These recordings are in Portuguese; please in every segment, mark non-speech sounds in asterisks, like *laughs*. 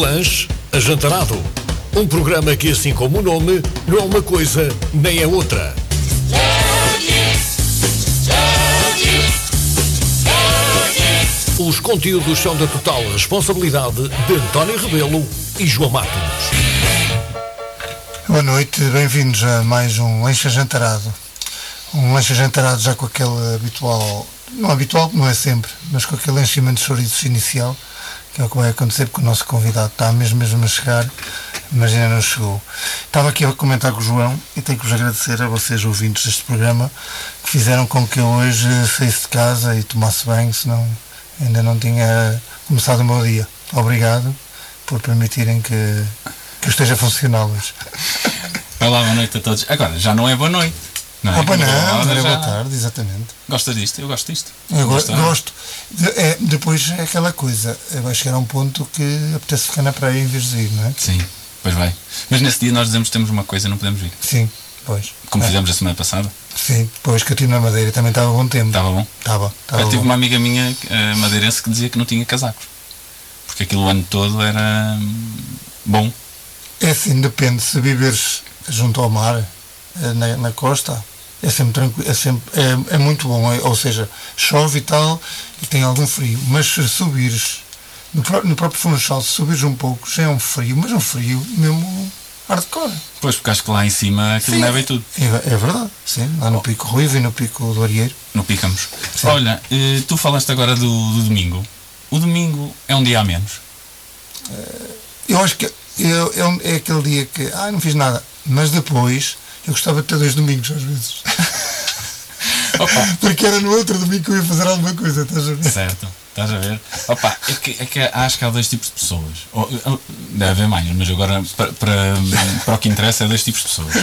lanche, ajantarado. Um programa que, assim como o nome, não é uma coisa nem é outra. Os conteúdos são da total responsabilidade de António Rebelo e João Matos. Boa noite, bem-vindos a mais um lanche ajantarado. Um lanche ajantarado já com aquele habitual, não habitual, não é sempre, mas com aquele enchimento de chouriços inicial, que é o que vai acontecer porque o nosso convidado está mesmo mesmo a chegar, mas ainda não chegou. Estava aqui a comentar com o João e tenho que vos agradecer a vocês, ouvintes deste programa, que fizeram com que eu hoje saísse de casa e tomasse banho, senão ainda não tinha começado o meu dia. Obrigado por permitirem que, que eu esteja funcional hoje. Olá, boa noite a todos. Agora, já não é boa noite. Não é? Ah, pá, não, Agora não é já- boa tarde, exatamente. Gostas disto? Eu gosto disto. Eu go- Gosto. gosto. De- é, depois é aquela coisa, vai chegar a um ponto que apetece ficar na praia em vez de ir, não é? Sim, pois vai. Mas nesse dia nós dizemos que temos uma coisa e não podemos vir. Sim, pois. Como É, fizemos a semana passada. Sim, pois que eu estive na Madeira também estava bom tempo. Estava bom. Estava, estava Eu tive bom. uma amiga minha, eh, madeirense, que dizia que não tinha casacos. Porque aquilo o ano todo era hum, bom. É assim, depende, se viveres junto ao mar, eh, na, na costa, é sempre tranquilo, é, sempre, é, é muito bom, é- ou seja, chove e tal, e tem algum frio, mas se subires, no, no próprio Funchal, se subires um pouco, já é um frio, mas um frio mesmo hardcore. Pois, porque acho que lá em cima aquilo Sim. neva e tudo. É, é verdade, sim, lá no Pico Ruivo e no Pico do Arieiro. No Picamos. Sim. Olha, eh, tu falaste agora do, do domingo. O domingo é um dia a menos. Eu acho que eu, é, um- é aquele dia que, ah, não fiz nada, mas depois eu gostava de ter dois domingos às vezes. *laughs* Opa, Porque era no outro domingo que eu ia fazer alguma coisa, estás a ver? Certo, estás a ver? Opa, é que, é que acho que há dois tipos de pessoas. Ou, deve haver mais, mas agora para, para, para o que interessa é dois tipos de pessoas.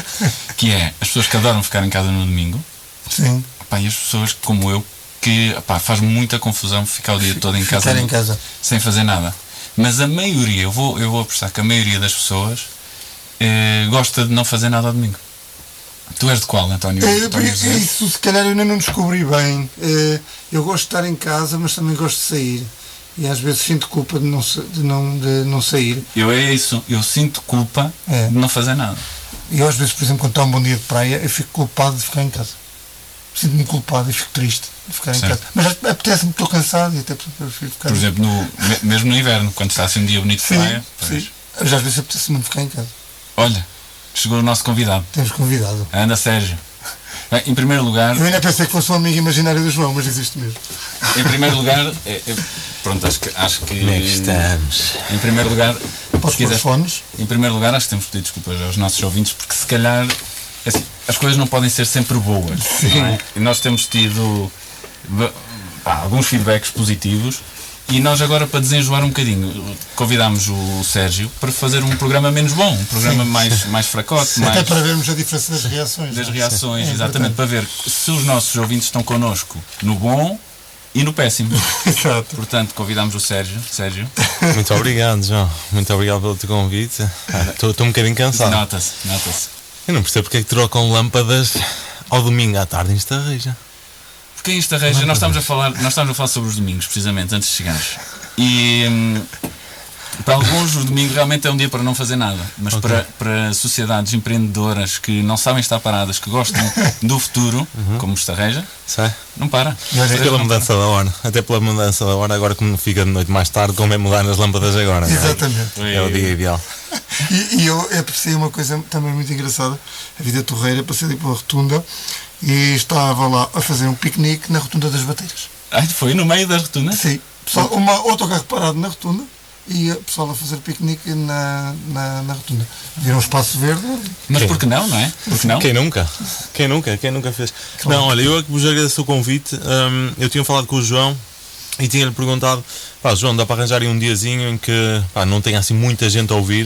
Que é as pessoas que adoram ficar em casa no domingo Sim, opa, e as pessoas como eu que opa, faz muita confusão ficar o dia todo em casa, em casa. sem fazer nada. Mas a maioria, eu vou, eu vou apostar que a maioria das pessoas eh, gosta de não fazer nada ao domingo. Tu és de qual, António? É, António isso se calhar eu ainda não descobri bem. É, eu gosto de estar em casa, mas também gosto de sair. E às vezes sinto culpa de não, de não, de não sair. Eu é isso, eu sinto culpa É. de não fazer nada. E às vezes, por exemplo, quando está um bom dia de praia, eu fico culpado de ficar em casa. Sinto-me culpado e fico triste de ficar em Certo. casa. Mas apetece-me, estou cansado e até prefiro ficar Por exemplo, no, me- mesmo no inverno, quando está assim um dia bonito de Sim, praia. pois. sim. Mas às vezes apetece-me ficar em casa. Olha, chegou o nosso convidado. Temos convidado. Anda Sérgio. Bem, em primeiro lugar, Eu ainda pensei que fosse um amigo imaginário do João, mas existe mesmo. em primeiro lugar, é- é- pronto, acho que, acho que Como é que estamos? em primeiro lugar, os quiser, fones? em primeiro lugar, acho que temos que pedir desculpas aos nossos ouvintes, porque se calhar assim, as coisas não podem ser sempre boas. não é? E nós temos tido pá, alguns feedbacks positivos. E nós agora, para desenjoar um bocadinho, convidámos o Sérgio para fazer um programa menos bom, um programa mais, mais fracote, mais, Até para vermos a diferença das reações. das é? reações, É exatamente, para ver se os nossos ouvintes estão connosco no bom e no péssimo. *laughs* Exato. Portanto, convidámos o Sérgio. Sérgio, Muito obrigado, João. Muito obrigado pelo teu convite. Estou um bocadinho cansado. nota-se, nota-se. Eu não percebo porque é que trocam lâmpadas ao domingo à tarde em Estarreja. Porque isto arranja, nós estamos a falar, nós estamos a falar sobre os domingos, precisamente, antes de chegares. E hum, para alguns o domingo realmente é um dia para não fazer nada, mas Ok. para, para sociedades empreendedoras que não sabem estar paradas, que gostam do futuro, como Estarreja, Sai? não para. Olha, Até pela mudança da hora. Até pela mudança da hora, agora como fica de noite mais tarde, como é mudar as lâmpadas agora. não é? Exatamente. É o dia ideal. E, e eu apreciei uma coisa também muito engraçada. A vida torreira, passei ali pela rotunda e estava lá a fazer um piquenique na rotunda das bateiras. Ai, foi no meio da rotunda? Sim. Pessoal, uma autocarro parado na rotunda e o pessoal a fazer piquenique na, na, na rotunda. Viram um espaço verde. Mas por que não, não é? Por que não? Quem nunca? Quem nunca? Quem nunca fez? Não, olha, eu é que vos agradeço o convite. Hum, eu tinha falado com o João e tinha-lhe perguntado: pá, João, dá para arranjar aí um diazinho em que pá, não tenha assim muita gente a ouvir,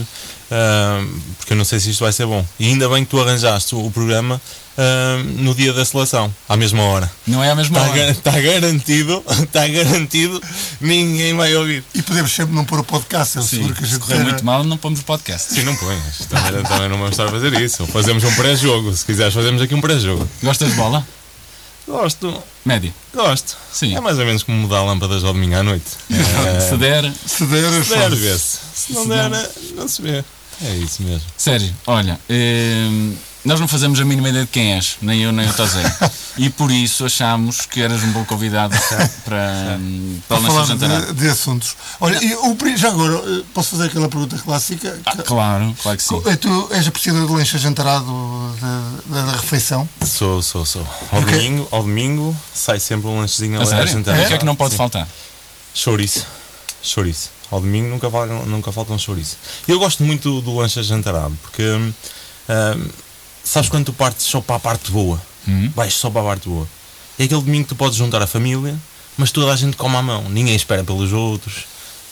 hum, porque eu não sei se isto vai ser bom. E ainda bem que tu arranjaste o, programa hum, no dia da seleção, à mesma hora. Não é a mesma Está, hora. Tá garantido, está *laughs* garantido, ninguém vai ouvir. E podemos sempre não pôr o podcast, é o Sim, seguro que a gente correr era- muito mal, não pomos o podcast. Sim, não ponhas. Também, também não vamos estar a fazer isso. Fazemos um pré-jogo. Se quiseres, fazemos aqui um pré-jogo. Gostas de bola? Gosto, Médio. gosto. Sim. É mais ou menos como mudar lâmpadas ao domingo à noite. *laughs* Se der. Se der, Se der, vê-se. Se não der, não se vê. É isso mesmo. Sérgio, olha, hum, nós não fazemos a mínima ideia de quem és, nem eu nem o Tozé. e por isso achámos que eras um bom convidado para, para Para falar de, de assuntos. Olha, e o, pri- já agora, eh, posso fazer aquela pergunta clássica? Ah, claro, claro que sim. Eh, Tu és apreciador de lanche jantarado da, refeição? Sou, sou, sou. Ao Ok. domingo, ao domingo sai sempre um lanchezinho A a sério? jantar. O que é que não pode Sim. faltar? Chouriço. Chouriço. Ao domingo nunca, falta, nunca falta um chouriço. Eu gosto muito do, lanche ajantarado, porque hum, hum, sabes quando tu partes só para a parte boa? Hum. Vais só para a parte boa. É aquele domingo que tu podes juntar a família, mas toda a gente come à mão. Ninguém espera pelos outros.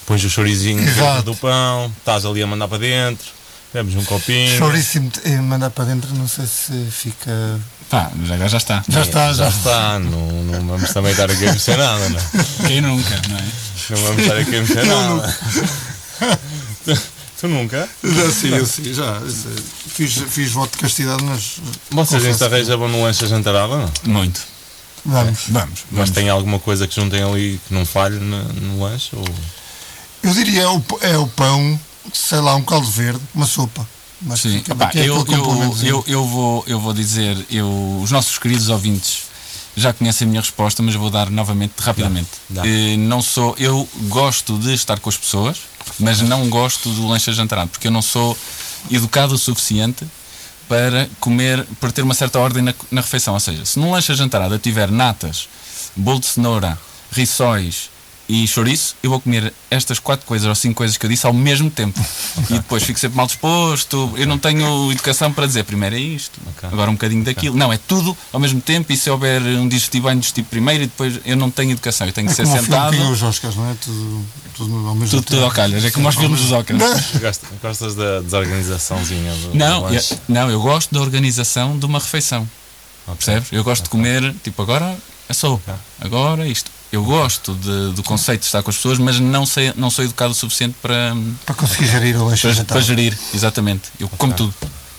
Pões o Exato. do pão, estás ali a mandar para dentro, bebes um copinho. Choríssimo e mandar para dentro, não sei se fica. Pá, já, já está. Já está, Já já. está, não, não vamos também estar aqui a mexer nada, não é? Quem nunca, não é? Não vamos estar aqui a mexer nada. *laughs* tu, nunca? Já sim, eu sim, já. Fiz, fiz voto de castidade, mas. Vocês em que- Sarreja vão no lanche jantarado ou não? Muito. Vamos. Vamos. Mas tem alguma coisa que juntem ali que não falhe no, no lanche? Ou... Eu diria é o, é o pão, sei lá, um caldo verde, uma sopa. Mas Sim, fica Epá, aqui eu, eu, eu, eu, vou, eu vou dizer, eu, os nossos queridos ouvintes já conhecem a minha resposta, mas vou dar novamente rapidamente. Dá. Eh, não sou, eu gosto de estar com as pessoas, mas não gosto do lanche jantarado, porque eu não sou educado o suficiente para comer, para ter uma certa ordem na, na refeição. Ou seja, se num lanche jantarado eu tiver natas, bolo de cenoura, rissóis e chouriço, eu vou comer estas quatro coisas ou cinco coisas que eu disse ao mesmo tempo. *laughs* E depois fico sempre mal disposto. Eu não tenho educação para dizer primeiro é isto, Ok. agora um bocadinho daquilo. Não, é tudo ao mesmo tempo. E se houver um digestivo, vai digestivo primeiro e depois eu não tenho educação. Eu tenho que É ser como filme sentado. tinha os Oscars, não é? Tudo, tudo ao mesmo Tudo, tempo. tudo ao calhas. É como nós vimos os óculos. Gostas, gostas da desorganizaçãozinha do, Não, do eu, lanche? não, eu gosto da organização de uma refeição. Percebes? Eu gosto de comer, tipo, agora é sopa, agora isto. Eu gosto de- do conceito de estar com as pessoas, mas não, sei, não sou educado o suficiente para, Para conseguir gerir o lanche para, para gerir, exatamente. Eu como tudo.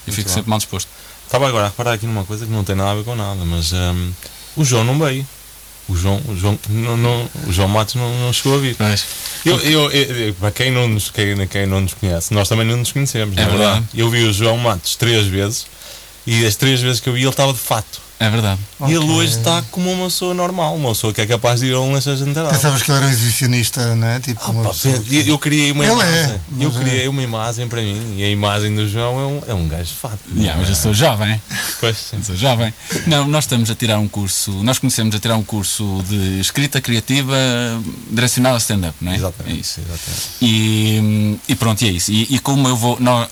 Eu fico bem. sempre mal disposto. Estava agora a reparar aqui numa coisa que não tem nada a ver com nada, mas hum, o João não veio. O João, o João, não, não- o João Matos não, não chegou a vir. Eu, eu, eu- eu- para quem não, nos, quem, quem não nos conhece, nós também não nos conhecemos, não É é verdade? verdade. Eu vi o João Matos três vezes e as três vezes que eu vi ele estava de fato. É verdade. E ele Ok. hoje está como uma pessoa normal, uma pessoa que é capaz de ir a um lanche jantarado. Pensavas que ele era um exibicionista, não é? Tipo, uma Pá, pessoa que- eu, criei uma Ele imagem. é, eu é. criei uma imagem para mim e a imagem do João é um, é um gajo de fato. Yeah, mas eu sou jovem. Pois, sim. Eu sou jovem. Não, nós estamos a tirar um curso, nós conhecemos a tirar um curso de escrita criativa direcionado a stand-up, não é? Exatamente. É isso. exatamente. E, e pronto, e é isso. E, e como eu vou. Não,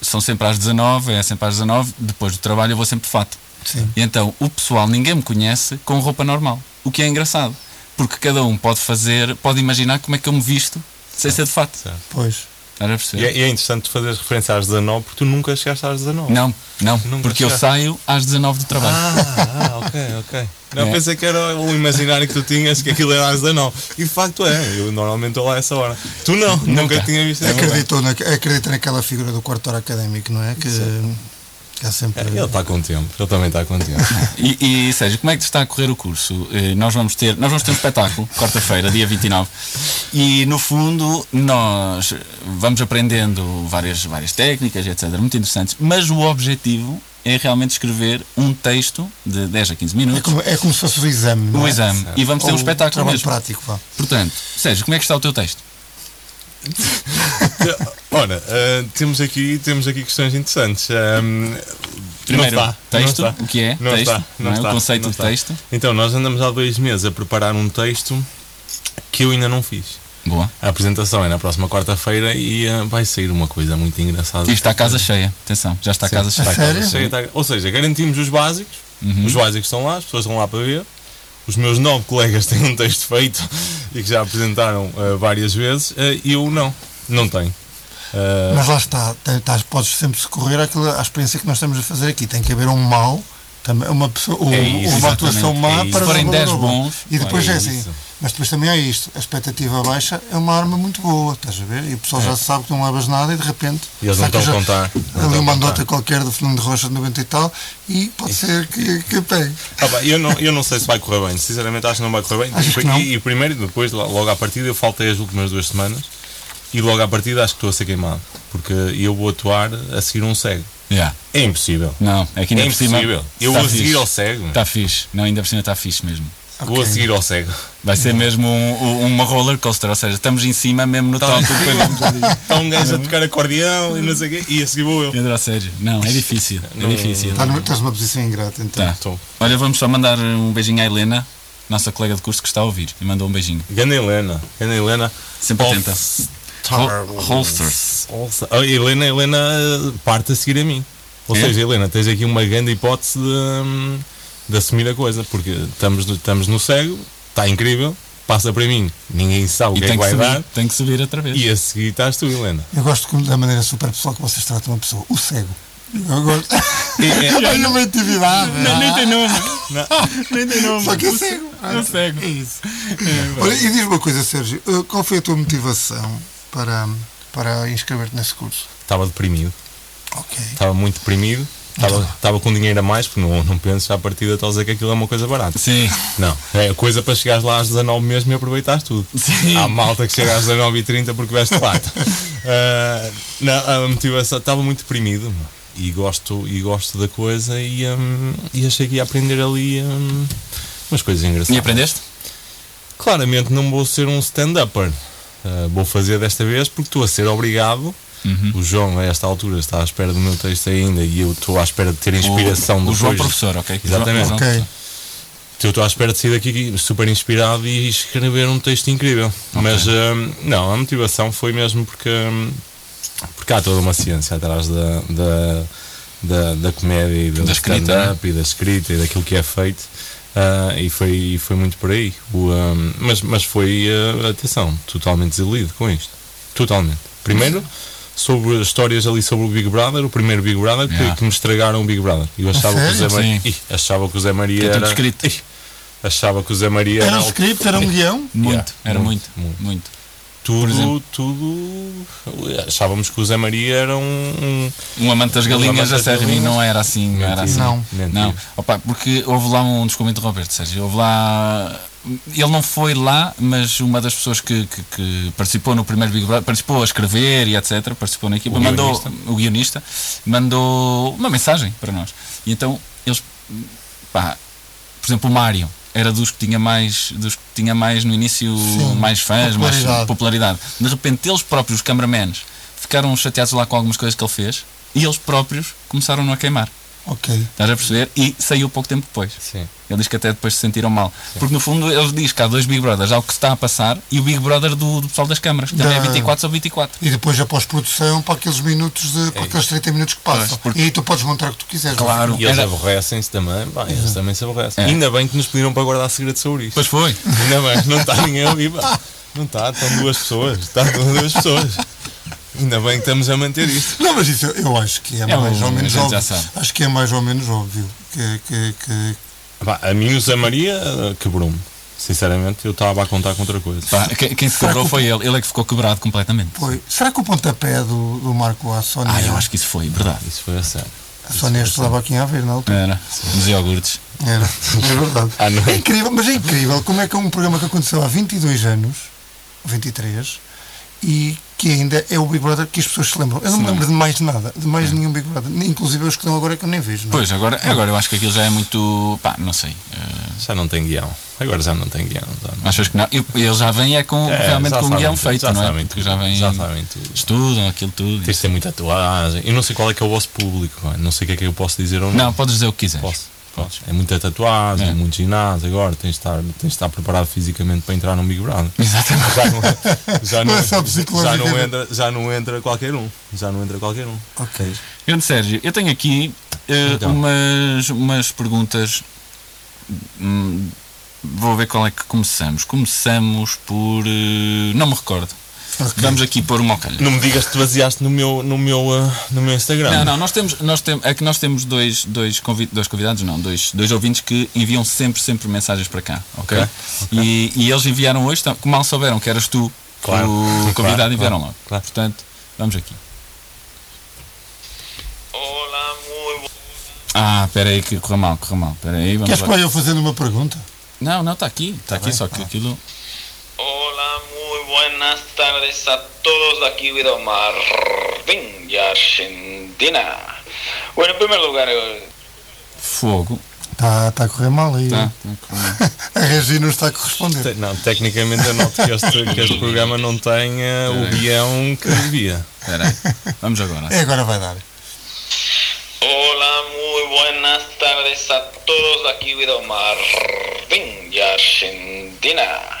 são sempre às 19, é sempre às 19, depois do trabalho eu vou sempre de fato. Sim. E então o pessoal, ninguém me conhece com roupa normal. O que é engraçado. Porque cada um pode fazer, pode imaginar como é que eu me visto sem ser de fato. Certo. Pois. Estás a E perceber? é, e é interessante fazer referência às 19 porque tu nunca chegaste às 19. Não, não, Nunca porque eu chegaste. saio às 19 do trabalho. Ah, ah, ok, ok. Não, *laughs* É. pensei que era o imaginário que tu tinhas, que aquilo era às 19. E de facto é, eu normalmente estou lá a essa hora. Tu não, nunca, tinha visto essa hora. Acreditou na, acredita naquela figura do quarto hora académico, não é? Que, que há sempre. É, Ele está com tempo, ele também está com tempo. *laughs* E, e Sérgio, como é que está a correr o curso? Eh, Nós vamos ter, nós vamos ter um espetáculo, quarta-feira, dia 29, e no fundo nós vamos aprendendo várias, várias técnicas, etc., muito interessantes, mas o objetivo é realmente escrever um texto de 10 a 15 É minutos, como, é como se fosse o exame. um é? exame, e vamos ter Ou um espetáculo mesmo. prático, vá. Portanto, Sérgio, como é que está o teu texto? *laughs* Ora, ah, temos, aqui, temos aqui questões interessantes. Ahm, Primeiro, não está, texto, não está. o que é Não texto, está, não é? está, o conceito não de está. texto. Então, nós andamos há dois meses a preparar um texto que eu ainda não fiz. Boa. A apresentação é na próxima quarta-feira e ah, vai sair uma coisa muito engraçada. E está a casa cheia, atenção, já está a casa está cheia. a casa cheia, está- Ou seja, garantimos os básicos, Uhum. os básicos estão lá, as pessoas estão lá para ver. Os meus nove colegas *laughs* têm um texto feito e que já apresentaram ah, várias vezes, ah, e eu não, não tenho. Ah, Mas lá está, estás- podes sempre socorrer àquela, à experiência que nós estamos a fazer aqui. Tem que haver um mal, também, uma, pessoa, É isso, uma atuação má é para Se forem dar valor 10 ao bom. bons, E depois é é assim: isso. Mas depois também há isto, a expectativa baixa é uma arma muito boa, estás a ver? E o pessoal já sabe que não levas nada e de repente E eles não estão a já contar. Não ali a uma contar. nota qualquer do Fernando Rocha de 90 e tal e pode ser que, que pegue. Ah, pá, eu, não, eu não sei se vai correr bem, sinceramente acho que não vai correr bem. E, não? e primeiro, depois, lo- logo à partida, eu faltei as últimas duas semanas e logo à partida acho que estou a ser queimado. Porque eu vou atuar a seguir um cego. Yeah. É impossível. Não, é que ainda É por cima. impossível. Eu vou seguir ao cego. Está fixe. Não, ainda por cima está fixe mesmo. Vou a seguir ao cego. Vai ser mesmo um- um- uma roller coaster, ou seja, estamos em cima mesmo no Tá. top. Está um gajo a tocar acordeão e não sei o quê, e a seguir vou eu. Pedro, a sério. Não, é difícil. É Não- difícil. Tá Estás numa posição ingrata então. Tá. Estou. Olha, vamos só mandar um beijinho à Helena, nossa colega de curso que está a ouvir. E mandou um beijinho. Gana Helena. Gana Helena. Sempre atenta. Hol- Holsters. Holster. Ah, Helena, Helena eh, parte a seguir a mim. Ou É? seja, Helena, tens aqui uma grande hipótese de, hum, de assumir a coisa, porque estamos, no- estamos no cego, está incrível, passa para mim, ninguém sabe o que é que vai subir, dar, tem que subir outra vez. e a seguir estás tu, Helena. Eu gosto da maneira super pessoal que vocês tratam uma pessoa, o cego. Eu gosto. *laughs* É, é, *laughs* Olha uma atividade. Nem tem nome. não, *laughs* Nem tem nome. Só que é cego. É cego. É isso. Olha, e diz uma coisa, Sérgio, uh, qual foi a tua motivação para, para inscrever-te nesse curso? estava deprimido, Ok. estava muito deprimido, estava, estava com dinheiro a mais, porque não, não penso à partida estou a dizer que aquilo é uma coisa barata. Sim. Não, é coisa para chegares lá às 19 mesmo e aproveitares tudo. Sim. Há malta que chega às 19h30 porque veste fato. *laughs* Ah, não, a motivação estava muito deprimido e gosto, e gosto da coisa e, hum, e achei que ia aprender ali hum, umas coisas engraçadas. E aprendeste? Claramente não vou ser um stand-upper. Ah, vou fazer desta vez porque estou a ser obrigado. Uhum. O João, a esta altura, está à espera do meu texto ainda e eu estou à espera de ter inspiração O, o. João professor, ok? Exatamente. João Ok. professor. Eu estou à espera de sair daqui super inspirado e escrever um texto incrível. Mas hum, não, a motivação foi mesmo porque, hum, porque há toda uma ciência atrás da, da, da, da comédia e do Da escrita, stand-up e da escrita e daquilo que é feito. Ah, e foi, e foi muito por aí. O, hum, mas, mas foi, ah, atenção, totalmente desiludido com isto. Totalmente. Primeiro, sobre histórias ali sobre o Big Brother, o primeiro Big Brother, que, Yeah. que me estragaram o Big Brother. Eu achava que o Zé? Maria. Ih, achava que o Zé Maria é era. escrito. Ih, achava que o Zé Maria Era um o- script, era um guião? Muito, Yeah, era muito, muito, muito. tudo, tudo. Achávamos que o Zé Maria era um. um Um amante das Um galinhas, amante a sério, e não era assim, não era assim. Não. mentira. Não, opa, porque houve lá um desculpa Roberto, Sérgio, houve lá. Ele não foi lá, mas uma das pessoas que, que, que participou no primeiro Big Brother, participou a escrever e etc., participou na equipa, O mandou, guionista. o guionista, mandou uma mensagem para nós. E então eles, pá, por exemplo, o Mário era dos que tinha mais, dos que tinha mais no início, Sim, mais fãs, mais popularidade. popularidade. De repente, eles próprios, os cameramans, ficaram chateados lá com algumas coisas que ele fez e eles próprios começaram a queimar. Ok. Estás a perceber? E saiu pouco tempo depois. Sim. Ele diz que até depois se sentiram mal. Porque no fundo ele diz que há dois Big Brothers, há o que se está a passar e o Big Brother do, do pessoal das câmaras, que também é Da- 24 sobre 24. E depois a pós-produção para aqueles minutos, de, para aqueles 30 minutos que passam. Porque- E aí tu podes montar o que tu quiseres. Claro. E eles Era- aborrecem-se também. Pá, eles também se aborrecem. É. Ainda bem que nos pediram para guardar segredo sobre isso. Pois foi. Ainda bem, não está ninguém ali. Não está, estão duas pessoas. Estão duas pessoas. Ainda bem que estamos a manter isto. Não, mas isso eu, acho que é, É, mais o- ou menos a óbvio. Acho que é mais ou menos óbvio que, que, que- Pá, a mim o Zé Maria eh, quebrou-me. Sinceramente, eu estava a contar com outra coisa. Pá, quem, quem se Será quebrou que foi ele. Ele é que ficou quebrado completamente. foi. Será que o pontapé do, do Marco à Sónia, Ah, eu acho que isso foi, verdade. Isso foi a sério. a Sónia estudava aqui em Aveiro na altura? Era. Nos iogurtes. Era, é verdade. *laughs* Ah, não. É incrível, mas é incrível como é que é um programa que aconteceu há 22 anos, 23, e que ainda é o Big Brother que as pessoas se lembram. Eu não me lembro de mais nada, de mais nenhum Big Brother. Nem- Inclusive os que estão agora que eu nem vejo. não é? Pois, agora, agora eu acho que aquilo já é muito. pá, não sei. eh, Já não tem guião. Agora já não tem guião. Já não. achas que não? E Ele já vem é com, É, realmente com um guião tudo, feito, já não é? sabem Porque tudo, já vem. Já sabem tudo. Estudam aquilo tudo. Tens de ter muita tatuagem. Eu não sei qual é que é o vosso público. Não sei o que é que eu posso dizer ou não. Não, podes dizer o que quiseres. Posso. É muita tatuagem, É. muito ginásio. Agora tens de, estar, tens de estar preparado fisicamente para entrar num Big Brother. Exatamente. Já não, já Não não, é só já não entra, já não entra qualquer um. Já não entra qualquer um. Ok. Grande Sérgio, eu tenho aqui eh, Então. umas, umas perguntas. hum, vou ver qual é que começamos. Começamos por. eh, não me recordo. Vamos aqui pôr uma ao calhas. Não me digas que te baseaste no meu, no meu, ah, no meu Instagram. Não, não, nós temos, nós temos, é que nós temos dois, dois, convi dois convidados, não, dois, dois ouvintes que enviam sempre, sempre mensagens para cá, ok? Ok, E, e eles enviaram hoje, então, como mal souberam que eras tu Claro, o convidado, claro, enviaram claro, logo. claro. Portanto, vamos aqui. Muy bu- Ah, espera aí que correu mal, correu mal. Espera aí, vamos Queres lá. que eu fazendo uma pergunta? Não, não, está aqui, está aqui, só que aquilo. Buenas tardes a todos. Aquí Guido Martín de Argentina. Bueno, en primer lugar, eh, Fogo. Está tá a correr mal aí. Tá, tá a correr mal. *laughs* A Regi não está a corresponder. Não, tecnicamente eu noto que este, que este programa não tem o guião que devia. Espera aí. Vamos agora. É, agora vai dar. Hola, muy buenas tardes a todos. Aquí Guido Martín de Argentina.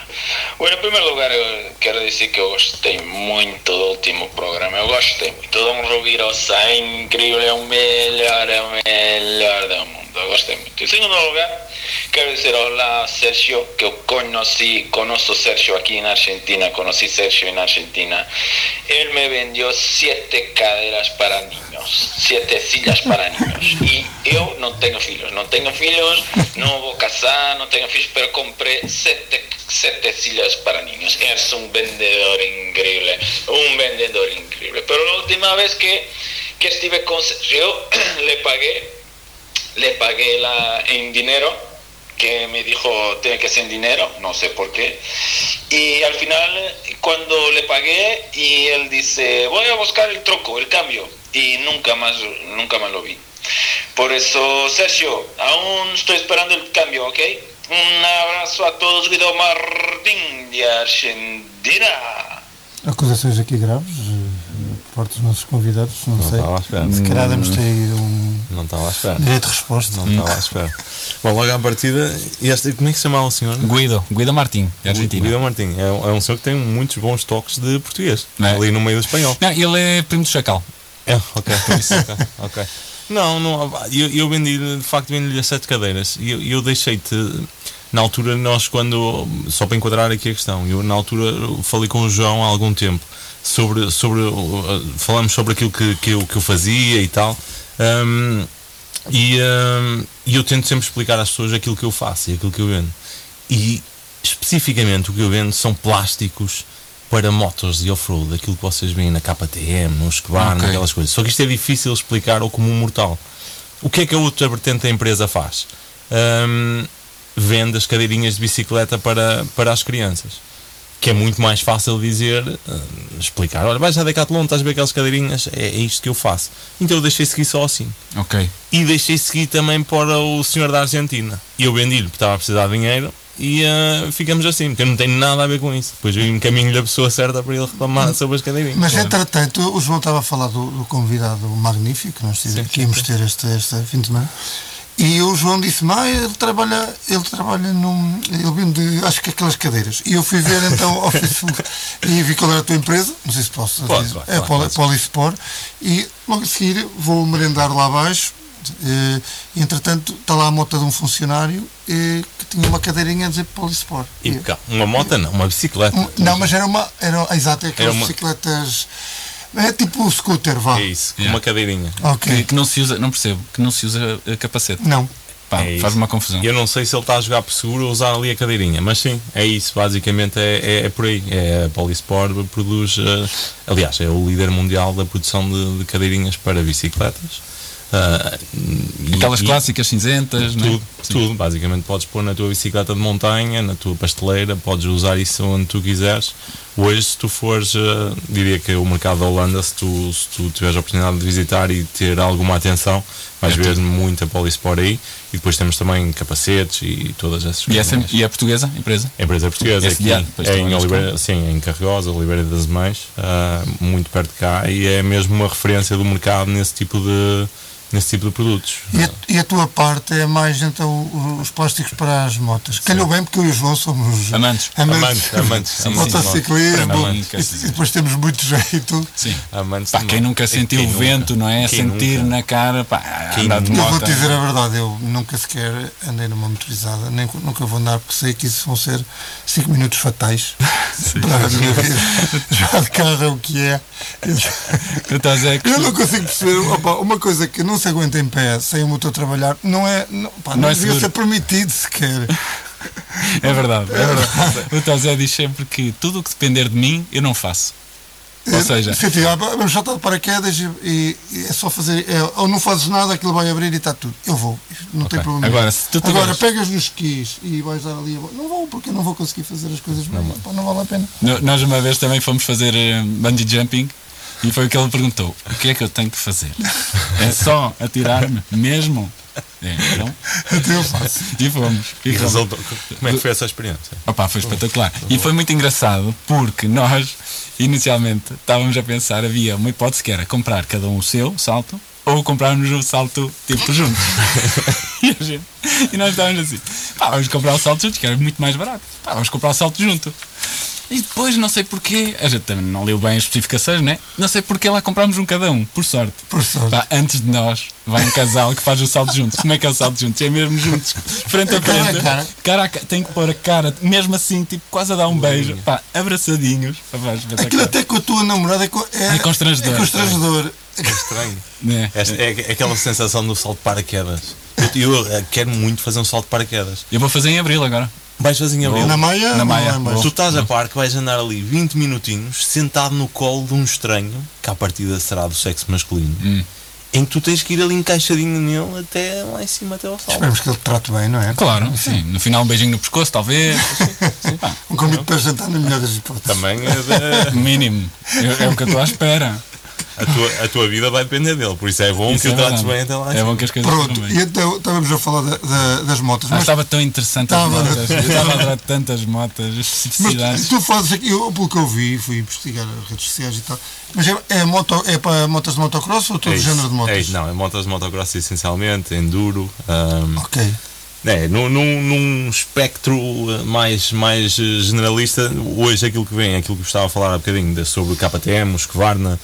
Bueno, en primer lugar, eu quero dizer que eu gostei muito do último programa. Eu gostei muito. Dom Rubirosa é incrível, é o melhor, é o melhor do mundo. Eu gostei muito. Em segundo lugar, quero dizer olá, Sergio, que eu conheci, conozco Sergio aqui na Argentina, conheci Sergio na Argentina. Ele me vendeu sete cadeiras para niños, sete sillas para niños. E eu não tenho filhos, não tenho filhos, não vou casar, não tenho filhos, pero comprei sete, sete sillas para niños. És um vendedor incrível, um vendedor incrível. Pero a última vez que, que estive com Sergio, le pagué le pagué la, en dinero, que me dijo tiene que ser en dinero, no sé por qué. Y al final, cuando le pagué, y él dice, voy a buscar el troco, el cambio, y nunca más, nunca más lo vi. Por eso, Sergio, aún estoy esperando el cambio, ¿ok? Un abrazo a todos, Guido Martín de Argentina. Acusações aqui graves eh, por parte dos nossos convidados, não, Não sei. estava à espera. Se calhar demos ter aí um Não estava à espera. direito de resposta. Não estava à espera. Bom, logo à partida, e este, como é que se chamava o senhor? Guido, Guido Martim, de Argentina. Guido Martim. É, um- é um senhor que tem muitos bons toques de português. É? Ali no meio do espanhol. Não, ele é primo do Chacal. É, ok, ok, ok. *laughs* Não, não, eu, eu vendi, de facto, vendi-lhe as sete cadeiras e eu, eu deixei-te, na altura, nós quando, só para enquadrar aqui a questão, eu na altura falei com o João há algum tempo sobre, sobre uh, falamos sobre aquilo que, que, eu, que eu fazia e tal, hum, e, e eu tento sempre explicar às pessoas aquilo que eu faço e aquilo que eu vendo. E especificamente o que eu vendo são plásticos para motos de off-road, aquilo que vocês veem na KTM, no Escobar, Ok. naquelas coisas. Só que isto é difícil explicar ao comum mortal. O que é que a outra vertente da empresa faz? Hum, vende as cadeirinhas de bicicleta para, para as crianças. Que é muito mais fácil dizer, hum, explicar, olha, vais à Decathlon, estás a ver aquelas cadeirinhas, é, é isto que eu faço. Então eu deixei seguir só assim Ok. e deixei seguir também para o senhor da Argentina. E eu vendi-lhe porque estava a precisar de dinheiro e ah, ficamos assim, porque eu não tenho nada a ver com isso. Depois eu encaminho-lhe a pessoa certa para ele reclamar sobre as cadeirinhas. Mas entretanto, o João estava a falar do, do convidado magnífico que nós tivemos, que íamos ter este, este fim de semana. E o João disse-me, ah, ele trabalha, ele trabalha num. Ele vende, acho que aquelas cadeiras. E eu fui ver então ao *laughs* Facebook e vi qual era a tua empresa, não sei se posso Pode, dizer. pode, é pode, Poli- pode. Polispor. E logo a seguir vou merendar lá abaixo. eh, E, entretanto, está lá a moto de um funcionário eh, que tinha uma cadeirinha a dizer Polispor. E cá, uma moto não, uma bicicleta. Um- Não, mas era uma. Era, exato, é aquelas Era uma- bicicletas. É tipo o scooter, vá. É isso, com Yeah. uma cadeirinha. Que, Ok. que não se usa, não percebo, que não se usa eh, capacete. Não. Pá, É faz isso. uma confusão. Eu não sei se ele está a jogar por seguro ou usar ali a cadeirinha, mas sim, é isso, basicamente é, é, é por aí. É, a Polisport produz, eh, aliás, é o líder mundial da produção de, de cadeirinhas para bicicletas. E- Aquelas e- clássicas cinzentas, não é? Tudo, tudo. Basicamente podes pôr na tua bicicleta de montanha, na tua pasteleira, podes usar isso onde tu quiseres. Hoje, se tu fores, eh, diria que o mercado da Holanda, se tu, se tu tiveres a oportunidade de visitar e ter alguma atenção, vais É ver tudo. muita Polisport aí. E depois temos também capacetes e todas essas E, essa, coisas. e é portuguesa, a empresa? A empresa é portuguesa aqui, depois é em Oliveira, sim, em Carregosa, Oliveira das Mães, ah, muito perto de cá, e é mesmo uma referência do mercado nesse tipo de, nesse tipo de produtos. E a, e a tua parte é mais então os plásticos para as motas. Calhou bem porque eu e o João somos Amantes. Amantes, amantes, sim, sim, motociclismo e, e depois temos muito jeito. Sim. Amantes Pá, quem moto. nunca sentiu o nunca? vento, não é? Quem Sentir nunca? na cara, pá, Quem andar de Eu moto. vou-te dizer a verdade, eu nunca sequer andei numa motorizada, nem, nunca vou andar porque sei que isso vão ser 5 minutos fatais *laughs* para a minha vida. Já de carro é o que é. Tu estás a Eu não consigo perceber, opa, uma coisa que não se aguenta em pé sem o motor trabalhar, não é, não, pá, não Não é devia seguro. ser permitido sequer. *laughs* É verdade, é verdade. O Tazé diz sempre que tudo o que depender de mim, eu não faço. Ou seja, Se tiver, vamos saltar de paraquedas e, e- e é só fazer, é, ou não fazes nada, aquilo vai abrir e está tudo. Eu vou, não tem Ok. problema. Agora, se tu Agora pegas nos skis e vais dar ali Não vou, porque eu não vou conseguir fazer as coisas bem. Pá, não vale a pena. no- nós uma vez também fomos fazer eh, bungee jumping e foi o que ele perguntou: o que é que eu tenho que fazer? É só atirar-me mesmo? É, então, Até eu faço. e fomos. E E resultou. Como é que foi essa experiência? Opa, foi espetacular. E foi muito engraçado porque nós, inicialmente, estávamos a pensar, havia uma hipótese que era comprar cada um o seu salto ou comprarmos o salto tipo juntos. *laughs* e, gente- e nós estávamos assim, pá, vamos comprar o salto juntos, que era muito mais barato. Pá, vamos comprar o salto junto. E depois, não sei porquê, a gente também não leu bem as especificações, né? Não sei porquê lá comprámos um cada um, por sorte. Por sorte. Pá, antes de nós, vai um casal que faz o salto juntos. Como é que é o salto juntos? É mesmo juntos, frente a Cara a frente. cara. Cara a ca- tem que pôr a cara, mesmo assim, tipo, quase a dar um beijo. Pá, abraçadinhos. Pá, Aquilo até com a tua namorada é, é, É constrangedor. É constrangedor. É estranho. Né? Esta- é, é aquela sensação do salto de paraquedas. Eu, eu, eh, quero muito fazer um salto de paraquedas. Eu vou fazer em abril agora. Vais fazer em abril. Na Maia, Na Maia. Tu estás a par que vais andar ali 20 minutinhos sentado no colo de um estranho, que à partida será do sexo masculino, Hum. em que tu tens que ir ali encaixadinho nele até lá em cima, até ao salto. Esperemos que ele te trate bem, não é? Claro, sim. No final, um beijinho no pescoço, talvez. *laughs* Sim, pá, Um convite para jantar na melhor das hipóteses. Também é da- mínimo. É, é o que eu estou à espera. A, tua, a tua vida vai depender dele, por isso é bom Isso que é o trates bem até lá É bom que as coisas Pronto, e então estávamos a falar da- da- das motos. Ah, Mas, estava tão interessante as Estava. motas. Eu estava a adorar *laughs* tantas motas, as mas especificidades. tu fazes aqui, eu, pelo que eu vi, fui investigar as redes sociais e tal. Mas é, é, moto, é para motas de motocross ou todo É o isso. género de motos? É isso, não, é motas de motocross essencialmente, enduro. ahm, Ok. É, num, num, num espectro uh, mais, mais uh, generalista, hoje aquilo que vem, aquilo que eu estava a falar há bocadinho de- sobre KTM, Husqvarna,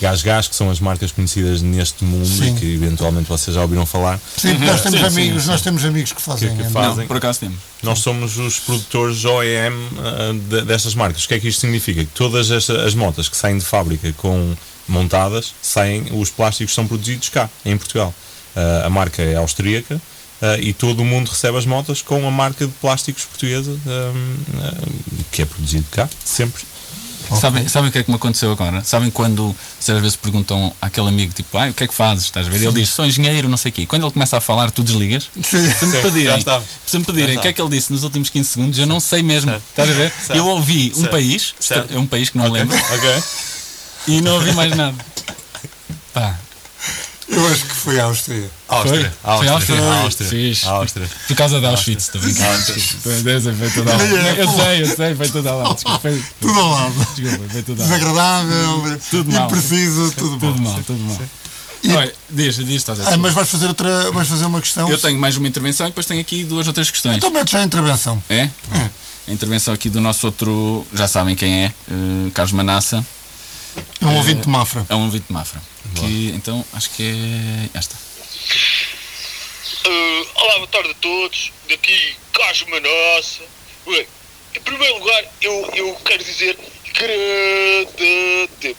Gás Gás, que são as marcas conhecidas neste mundo Sim. e que eventualmente vocês já ouviram falar. Sim, nós temos Sim, amigos, sim, nós temos amigos que fazem. que é, fazem. Não, por acaso temos. Nós somos os produtores OEM uh, de- destas marcas. O que é que isto significa? Que todas esta- as motas que saem de fábrica com montadas, saem, os plásticos são produzidos cá, em Portugal. Uh, a marca é austríaca uh, e todo o mundo recebe as motas com a marca de plásticos portuguesa, um, uh, que é produzido cá, sempre. Sabem, sabem o que é que me aconteceu agora? Sabem quando às vezes perguntam àquele amigo tipo, ah, o que é que fazes? Estás a ver? Ele diz, sou engenheiro, não sei o quê. Quando ele começa a falar, tu desligas. Sim. Se me pedirem, se me pedirem o que é que ele disse nos últimos 15 segundos, eu não sei mesmo. Certo. Estás a ver? Certo. Eu ouvi um Certo. país, Certo. é um país que não me lembro, Ok? e não ouvi mais nada. *laughs* Pá, Eu acho que foi a Áustria. Áustria. Foi? Foi Áustria? Áustria. Fixe. Áustria. por causa de Auschwitz, estou brincando. Deve ser, foi lado. É, Eu sei, eu sei, foi tudo ao lado. Desculpa, foi- Tudo ao lado. Desculpa, foi tudo ao lado. Desagradável, Tudo mal. impreciso, tudo, Tudo mal. tudo mal. E- Olha, diz, diz, estás a Ah, dizer. mas vais fazer outra, vais fazer uma questão? Eu tenho mais uma intervenção e depois tenho aqui duas ou três questões. Então metes já a intervenção. É? A intervenção aqui do nosso outro, já sabem quem é, eh, Carlos Manassa, É um ouvinte de Mafra. é um ouvinte de Mafra. Que, então, acho que é esta. Uh, olá, boa tarde a todos. Daqui, Carlos Manossa. Ué, em primeiro lugar, eu, eu quero dizer grande tema.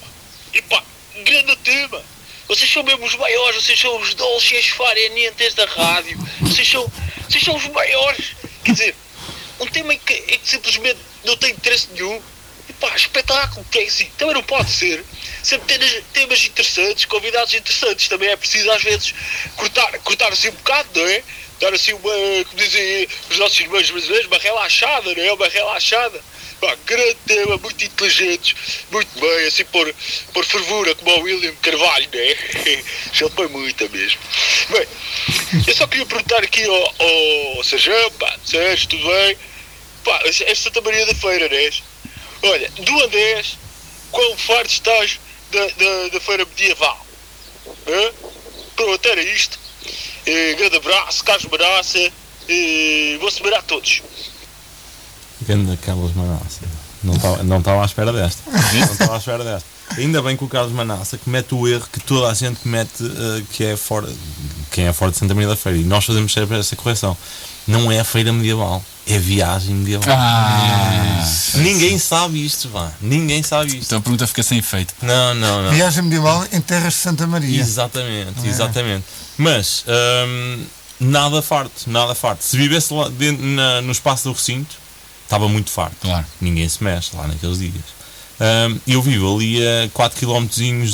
E pá, grande tema. Vocês são mesmo os maiores, vocês são os dolces farenientes da rádio. Vocês são, vocês são os maiores. Quer dizer, um tema em que, em que simplesmente não tem interesse nenhum. E pá, espetáculo, que é assim. Também não pode ser. Sempre ter temas interessantes, convidados interessantes. Também é preciso às vezes cortar, cortar assim um bocado, não é? Dar assim uma, como dizem os nossos irmãos brasileiros, uma relaxada, não é? Uma relaxada. Pá, grande tema, muito inteligentes, muito bem, assim por, por fervura, como o William Carvalho, não é? *laughs* Já põe muita mesmo. Bem, eu só queria perguntar aqui ao, ao Sérgio, pá, Sérgio, tudo bem? Pá, é Santa Maria da Feira, és? Olha, do Andés, quão farto estás da, da, da feira medieval? Hã? Pronto, era era isto. Grande abraço, Carlos Manaça. Eh, vou semear a todos. Grande Carlos Manassa. Não estava não à espera desta. Não estava à espera desta. Ainda bem que o Carlos Manassa comete o erro que toda a gente comete, eh, que é fora, quem é fora de Santa Maria da Feira. E nós fazemos sempre essa correção. Não é a feira medieval, é a viagem medieval. Ah, Ninguém sabe isto, vá. Ninguém sabe isto. então a pergunta fica sem efeito. Não, não, não. Viagem medieval em terras de Santa Maria. Exatamente, exatamente. Mas hum, nada farto, nada farto. Se vivesse lá dentro, na- no espaço do recinto, estava muito farto. Claro. Ninguém se mexe lá naqueles dias. Hum, eu vivo ali a 4 km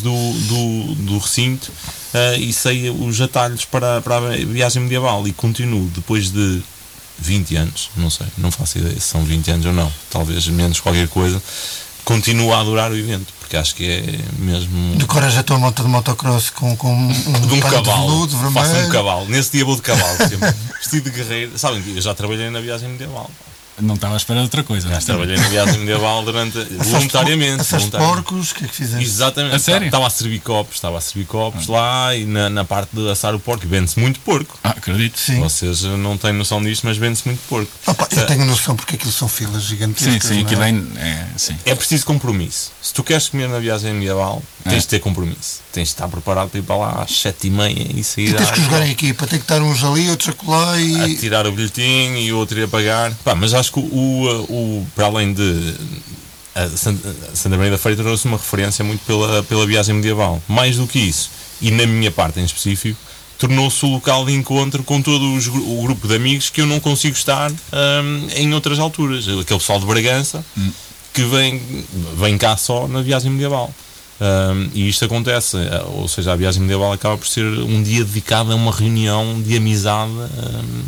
do, do, do recinto ah, e sei os atalhos para, para a viagem medieval e continuo depois de 20 anos, não sei, não faço ideia se são 20 anos ou não, talvez menos qualquer coisa, continuo a adorar o evento, porque acho que é mesmo Decoras a tua moto de motocross com, com um, *laughs* de um cavalo. veludo Faço um vermelho. cavalo. Nesse dia vou de cavalo sempre. *laughs* Vestido de guerreiro. Sabem eu já trabalhei na viagem medieval. Não estava à espera de outra coisa. Já trabalhei na viagem medieval durante. *laughs* voluntariamente. Assaste voluntariamente. porcos, o que é que fizeste? Exatamente. A sério? Estava a servir copos, estava a servir copos lá e na, na parte de assar o porco. E vende-se muito porco. Ah, acredito. Sim. Vocês não têm noção disto, mas vende-se muito porco. Opa, eu tenho noção porque aquilo são filas gigantescas. Sim, sim, não aquilo é? é, é sim. É preciso compromisso. Se tu queres comer na viagem medieval, tens É. de ter compromisso. Tens de estar preparado para ir para lá às sete e meia e sair E tens que jogar em equipa, tem que estar uns ali, outros acolá a e. tirar o bilhetinho e o outro ir a pagar. Pá, mas acho que o, o, para além de a Santa, a Maria da Feira trouxe uma referência muito pela, pela viagem medieval. Mais do que isso, e na minha parte em específico, tornou-se o local de encontro com todo os o grupo de amigos que eu não consigo estar hum, em outras alturas. Aquele pessoal de Bragança que vem, vem cá só na viagem medieval. Hum, e isto acontece, eh, ou seja, a viagem medieval acaba por ser um dia dedicado a uma reunião de amizade hum,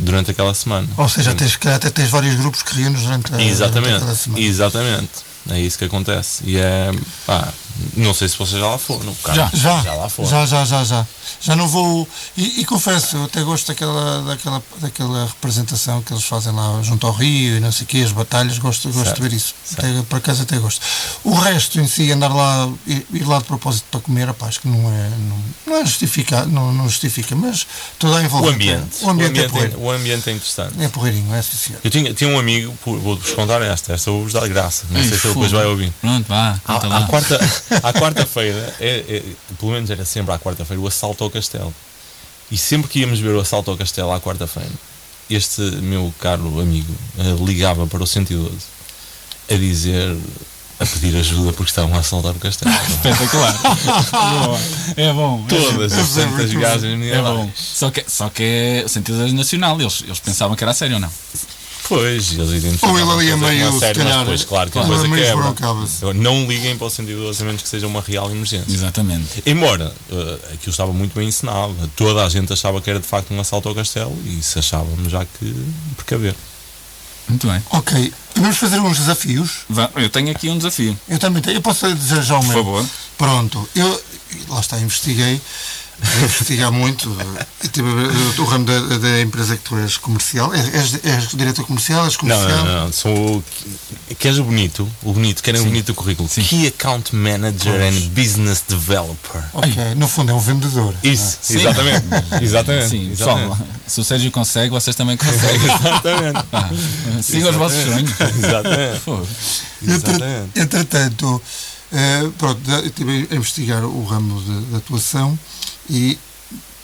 durante aquela semana. Ou seja, tens, calhar até tens vários grupos que reúnes durante, a- durante Exatamente, aquela semana. exatamente. É isso que acontece. E é. Pá, não sei se vocês já lá foram. Cara, Já, já lá foram. já, já, já, já. Já não vou. E, e confesso, eu até gosto daquela, daquela, daquela representação que eles fazem lá junto ao Rio e não sei o quê, as batalhas, gosto, gosto Certo, de ver isso. Até, por acaso até gosto. O resto em si, andar lá, ir, ir lá de propósito para comer, rapaz, acho que não é, não, não é justifica, não, não justifica, mas toda a O envolvência. ambiente. O ambiente, é, é, porreiro. o ambiente é interessante. é porreirinho, é senhor. Eu tinha, tinha um amigo, vou-vos contar esta, esta vou-vos dar graça. Não sei se ele depois vai ouvir. Pronto, vá, À, conta à lá. quarta, *laughs* à quarta-feira, é, é- pelo menos era sempre à quarta-feira, o assalto ao castelo. E sempre que íamos ver o assalto ao castelo à quarta-feira, este meu caro amigo eh, ligava para o 112 a dizer, a pedir ajuda porque estavam a assaltar o castelo. *laughs* Espetacular. É bom. Todas as É santas muito gajas É bom. Só que, só que é o sentido nacional. Eles, eles pensavam que era a sério ou não? Pois, eles identificavam Ou ele ali coisas meio, se calhar, mas depois, claro, que a ele coisa quebra. Não liguem para o 112 a menos que seja uma real emergência. Exatamente. Embora uh, aquilo estava muito bem ensinado, toda a gente achava que era de facto um assalto ao castelo e se achávamos já que precaver. Muito bem. Ok, vamos fazer uns desafios. Vá, Eu tenho aqui um desafio. Eu também tenho. Eu posso dizer já o Por meu. favor. Pronto, eu lá está, investiguei, investigar muito. Eu tive a ver o ramo da, da empresa que tu és comercial. És, és, és diretor comercial, és Não, comercial. não, não, sou o. Queres o bonito? O bonito, querem o bonito do currículo? Sim. Key Account Manager and Business Developer. Ok, no fundo é um vendedor. Isso, Sim. exatamente. *laughs* exatamente. Sim, exatamente. pessoal, se o Sérgio consegue, vocês também conseguem. *laughs* exatamente. Pá, Sigam os vossos sonhos. Exatamente. Exatamente. entretanto, eh, pronto, eu estive a investigar o ramo de atuação e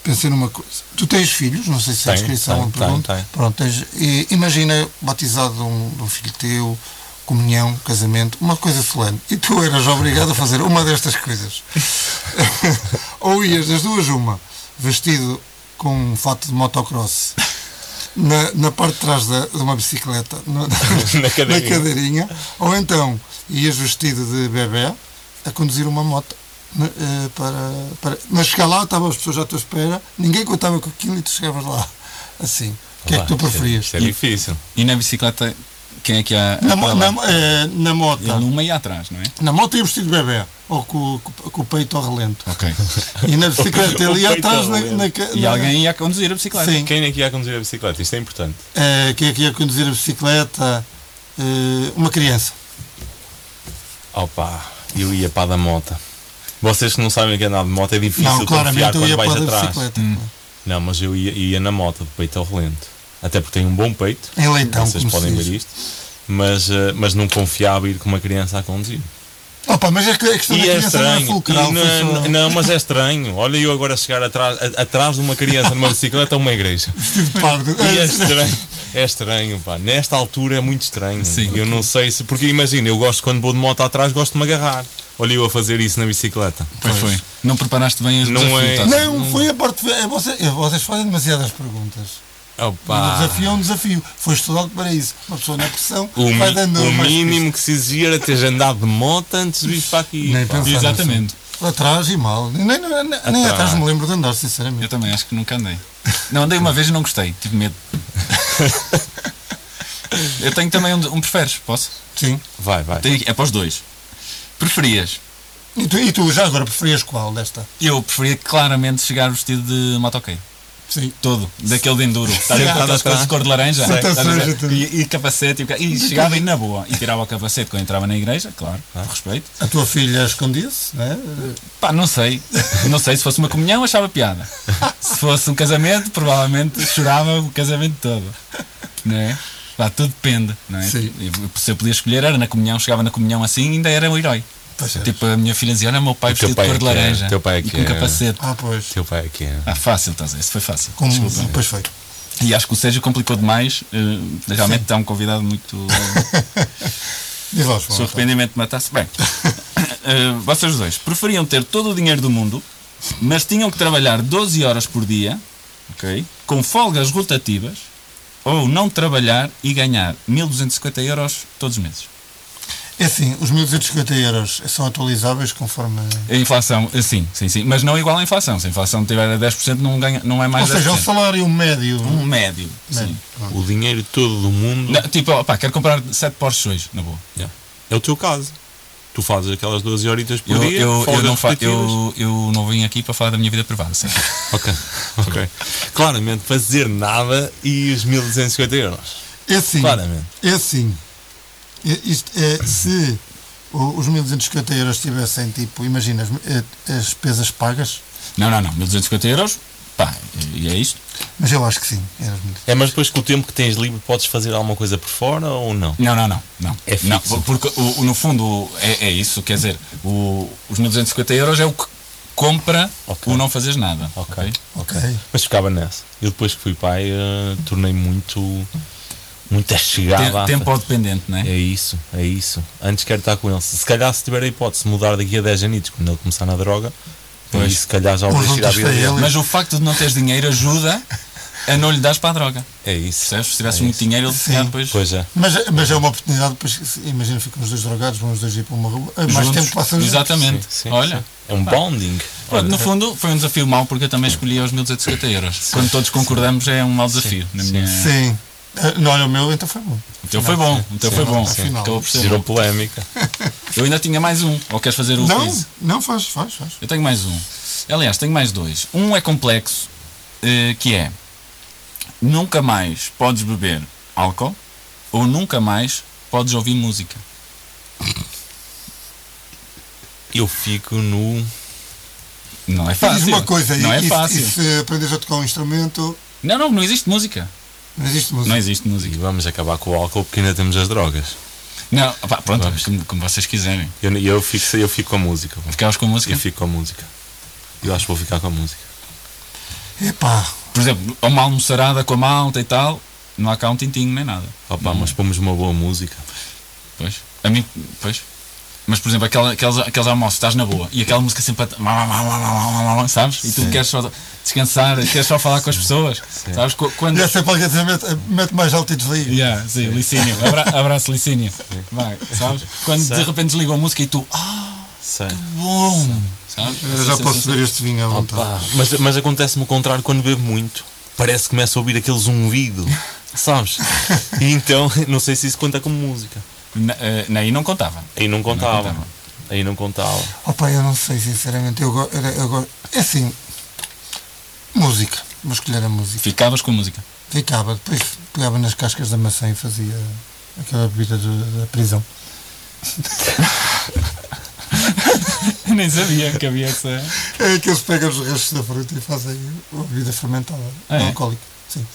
pensei numa coisa. Tu tens filhos, não sei se a descrição tenho, me pergunta. tenho, tenho. Pronto, tens, e imagina batizado de um, de um filho teu, comunhão, casamento, uma coisa solene. E tu eras obrigado a fazer uma destas coisas. *laughs* *laughs* Ou ias das duas uma, vestido com um fato de motocross. Na, na parte de trás da, de uma bicicleta, no- *laughs* Na cadeirinha. cadeirinha, ou então ias vestido de bebê a conduzir uma moto. né, eh, para, para, mas chegar lá, estavam as pessoas à tua espera, ninguém contava com aquilo e tu chegavas lá. Assim. O que é que tu isto preferias? Isto é difícil. E na bicicleta, quem é que há? Na, para na, lá? eh, na moto, Ele numa e atrás, não é? na moto ia vestido de bebê, ou com, com, com o peito ao relento. Ok. E na bicicleta *laughs* ele ia atrás na, na, E na- alguém ia conduzir a bicicleta. Sim. Quem é que ia conduzir a bicicleta? Isto é importante. eh, quem é que ia conduzir a bicicleta? Eh, uma criança. Opa, eu ia para a da mota. Vocês que não sabem o que é andar de moto é difícil Não, confiar claramente eu quando ia vais atrás. bicicleta. Não, mas eu ia, ia na moto de peito ao relento. Até porque tenho um bom peito. Em leitão, Vocês podem diz. ver isto. Mas, eh, mas não confiava ir com uma criança a conduzir. Opa, mas é que a questão E é não é estranho. fulcral. Não, é- só- não, mas é estranho. Olha eu agora chegar atrás, a- atrás de uma criança numa bicicleta a uma igreja. *laughs* E é estranho. É estranho, pá. Nesta altura é muito estranho. Sim. Eu não sei se. Porque imagina, eu gosto quando vou de moto atrás, gosto de me agarrar. Olha eu a fazer isso na bicicleta. Pois foi. Não preparaste bem os Não é- ver? Não, foi a parte. é Vocês, é, vocês fazem demasiadas perguntas. E o Opa. desafio é um desafio. Foi estudado para isso. Uma pessoa na pressão O, vai dando o mínimo que se exigia era teres andado de moto antes de vir para aqui. Nem Exatamente. nisso. Atrás e mal. Nem, nem, nem, nem atrás me lembro de andar, Eu sinceramente. também acho que nunca andei. Não, andei uma vez e não gostei, tive medo. *laughs* Eu tenho também um, um preferes, posso? Sim. Vai, vai. Tenho é para os dois. Preferias? E tu, e tu já agora preferias qual desta? Eu preferia claramente chegar vestido de motoqueiro. Sim. Todo, daquele de enduro. Estás a ver com Sim. aquelas coisas de cor de laranja? Sei. Sei. E, e capacete, e, e chegava aí na boa. E tirava o capacete quando entrava na igreja, claro, respeito. A tua filha escondia-se, né? Pá, não sei. Não sei, se fosse uma comunhão achava piada. Se fosse um casamento, provavelmente chorava o casamento todo. Não é? Pá, tudo depende, não é? Sim. Se eu podia escolher, era na comunhão, chegava na comunhão assim ainda era um herói. Pois é. Tipo, a minha filha dizia, olha meu pai vestido de cor é de que é, laranja. teu pai é e que com é. capacete. Ah, pois. Teu pai aqui é. Ah, fácil, estás a? Isso foi fácil. Como, Desculpa. pois foi. E acho que o Sérgio complicou demais. eh, realmente está um convidado muito. *laughs* Diz lá, Se o arrependimento matasse. Bem, *laughs* eh, vocês dois preferiam ter todo o dinheiro do mundo, mas tinham que trabalhar 12 horas por dia, ok? Com folgas rotativas, ou não trabalhar e ganhar 1250 euros todos os meses. É assim, os 1250 euros são atualizáveis conforme. A inflação, sim, sim, sim, mas não igual à inflação. Se a inflação tiver a 10%, não, ganha, não é mais Ou seja, o 10%. salário médio. Um médio, médio. sim. O dinheiro todo do mundo. Não, tipo, opá, quero comprar 7 Porsches hoje, na boa. Yeah. É o teu caso. Tu fazes aquelas 12 horitas por Eu, dia. eu, eu, não fa- eu, eu não vim aqui para falar da minha vida privada, sim. *laughs* Ok, ok. Claramente, fazer nada e os 1250 euros. É assim. Claramente. É assim. É- Isto é, se o- os 1250 euros tivessem, tipo, imagina, as, eh, as despesas pagas, Não, não, não. 1250 euros, pá, e é isto. mas eu acho que sim. É, mas depois com o tempo que tens livre podes fazer alguma coisa por fora ou não? Não, não, não. não. É não, fixo. Porque o, o- no fundo é, é isso, quer dizer, o, os 1250 euros é o que compra Ok. o não fazeres nada. Ok. Ok. Mas ficava nessa. Eu depois que fui pai, eh, tornei muito. Muito chegada. Tem, tempo ao dependente, não é? É isso, é isso. Antes quero estar com ele. Se calhar se tiver a hipótese de mudar daqui a 10 anos, quando ele começar na droga, Pois. aí se calhar já o ir à vida dele. ele. Mas o facto de não teres dinheiro ajuda a não lhe dares para a droga. É isso. Percebes? Se tivesse É muito isso. dinheiro, ele Sim. se depois. Pois é. Mas, mas é uma oportunidade, depois, se- imagina, ficam os dois drogados, vão os dois ir para uma rua, eh, mais juntos. tempo juntos. Exatamente. Sim, Olha. sim. É um bonding. Pronto, no fundo foi um desafio mau porque eu também escolhi aos 1250 euros. Quando todos concordamos é um mau desafio. Na minha... Sim. Não, olha, o meu então foi bom. O teu foi bom, o teu foi bom. Acabou por ser bom. polémica. *laughs* Eu ainda tinha mais um. Ou queres fazer o Não, quiz? não faz, faz, faz. Eu tenho mais um. Aliás, tenho mais dois. Um é complexo, eh, que é nunca mais podes beber álcool ou nunca mais podes ouvir música. Eu fico no. Não é Diz fácil. uma coisa, não e, é e- fácil. e se aprendes a tocar um instrumento, Não, não, não existe música. Não existe música. Não existe E música. vamos acabar com o álcool porque ainda temos as drogas. Não, pá, pronto, Vamos. como, como vocês quiserem. Eu, eu, fico, eu fico com a música. pá. Ficavas com música? Eu fico com a música. Eu acho que vou ficar com a música. Epá, Por exemplo, uma almoçarada com a malta e tal, não há cá um tintinho nem nada. Opa, mas pomos uma boa música. Pois. A mim, pois. Mas, por exemplo, aquela, aqueles, aqueles almoços, estás na boa e aquela música sempre a. Sabes? E tu Sim. queres só descansar, queres só falar com as pessoas. Sabes? Qu- Quando. já sei para alguém dizer, mete, mete mais alto e desliga. Yeah, sim, Licínio. Abra, abraço, Licínio. Vai, sabes? Quando de repente desligam a música e tu. Ah, Sei. bom! Sabes? Eu já posso beber este vinho à vontade. Pá, mas mas acontece-me o contrário quando bebo muito. Parece que começa a ouvir aquele zumbido. *laughs* Sabes? E então, *laughs* não sei se isso conta como música. Na, eh, aí não contava. Aí não contava. contava. Aí não contava. Opa, eu não sei, sinceramente. Eu, eu, go- é assim, música. Vou escolher a música. Ficavas com música. Ficava, depois pegava nas cascas da maçã e fazia aquela bebida do- da prisão. *laughs* Nem sabia que havia essa. É que eles pegam os restos da fruta e fazem a bebida fermentada, Ah, é? alcoólica. Sim.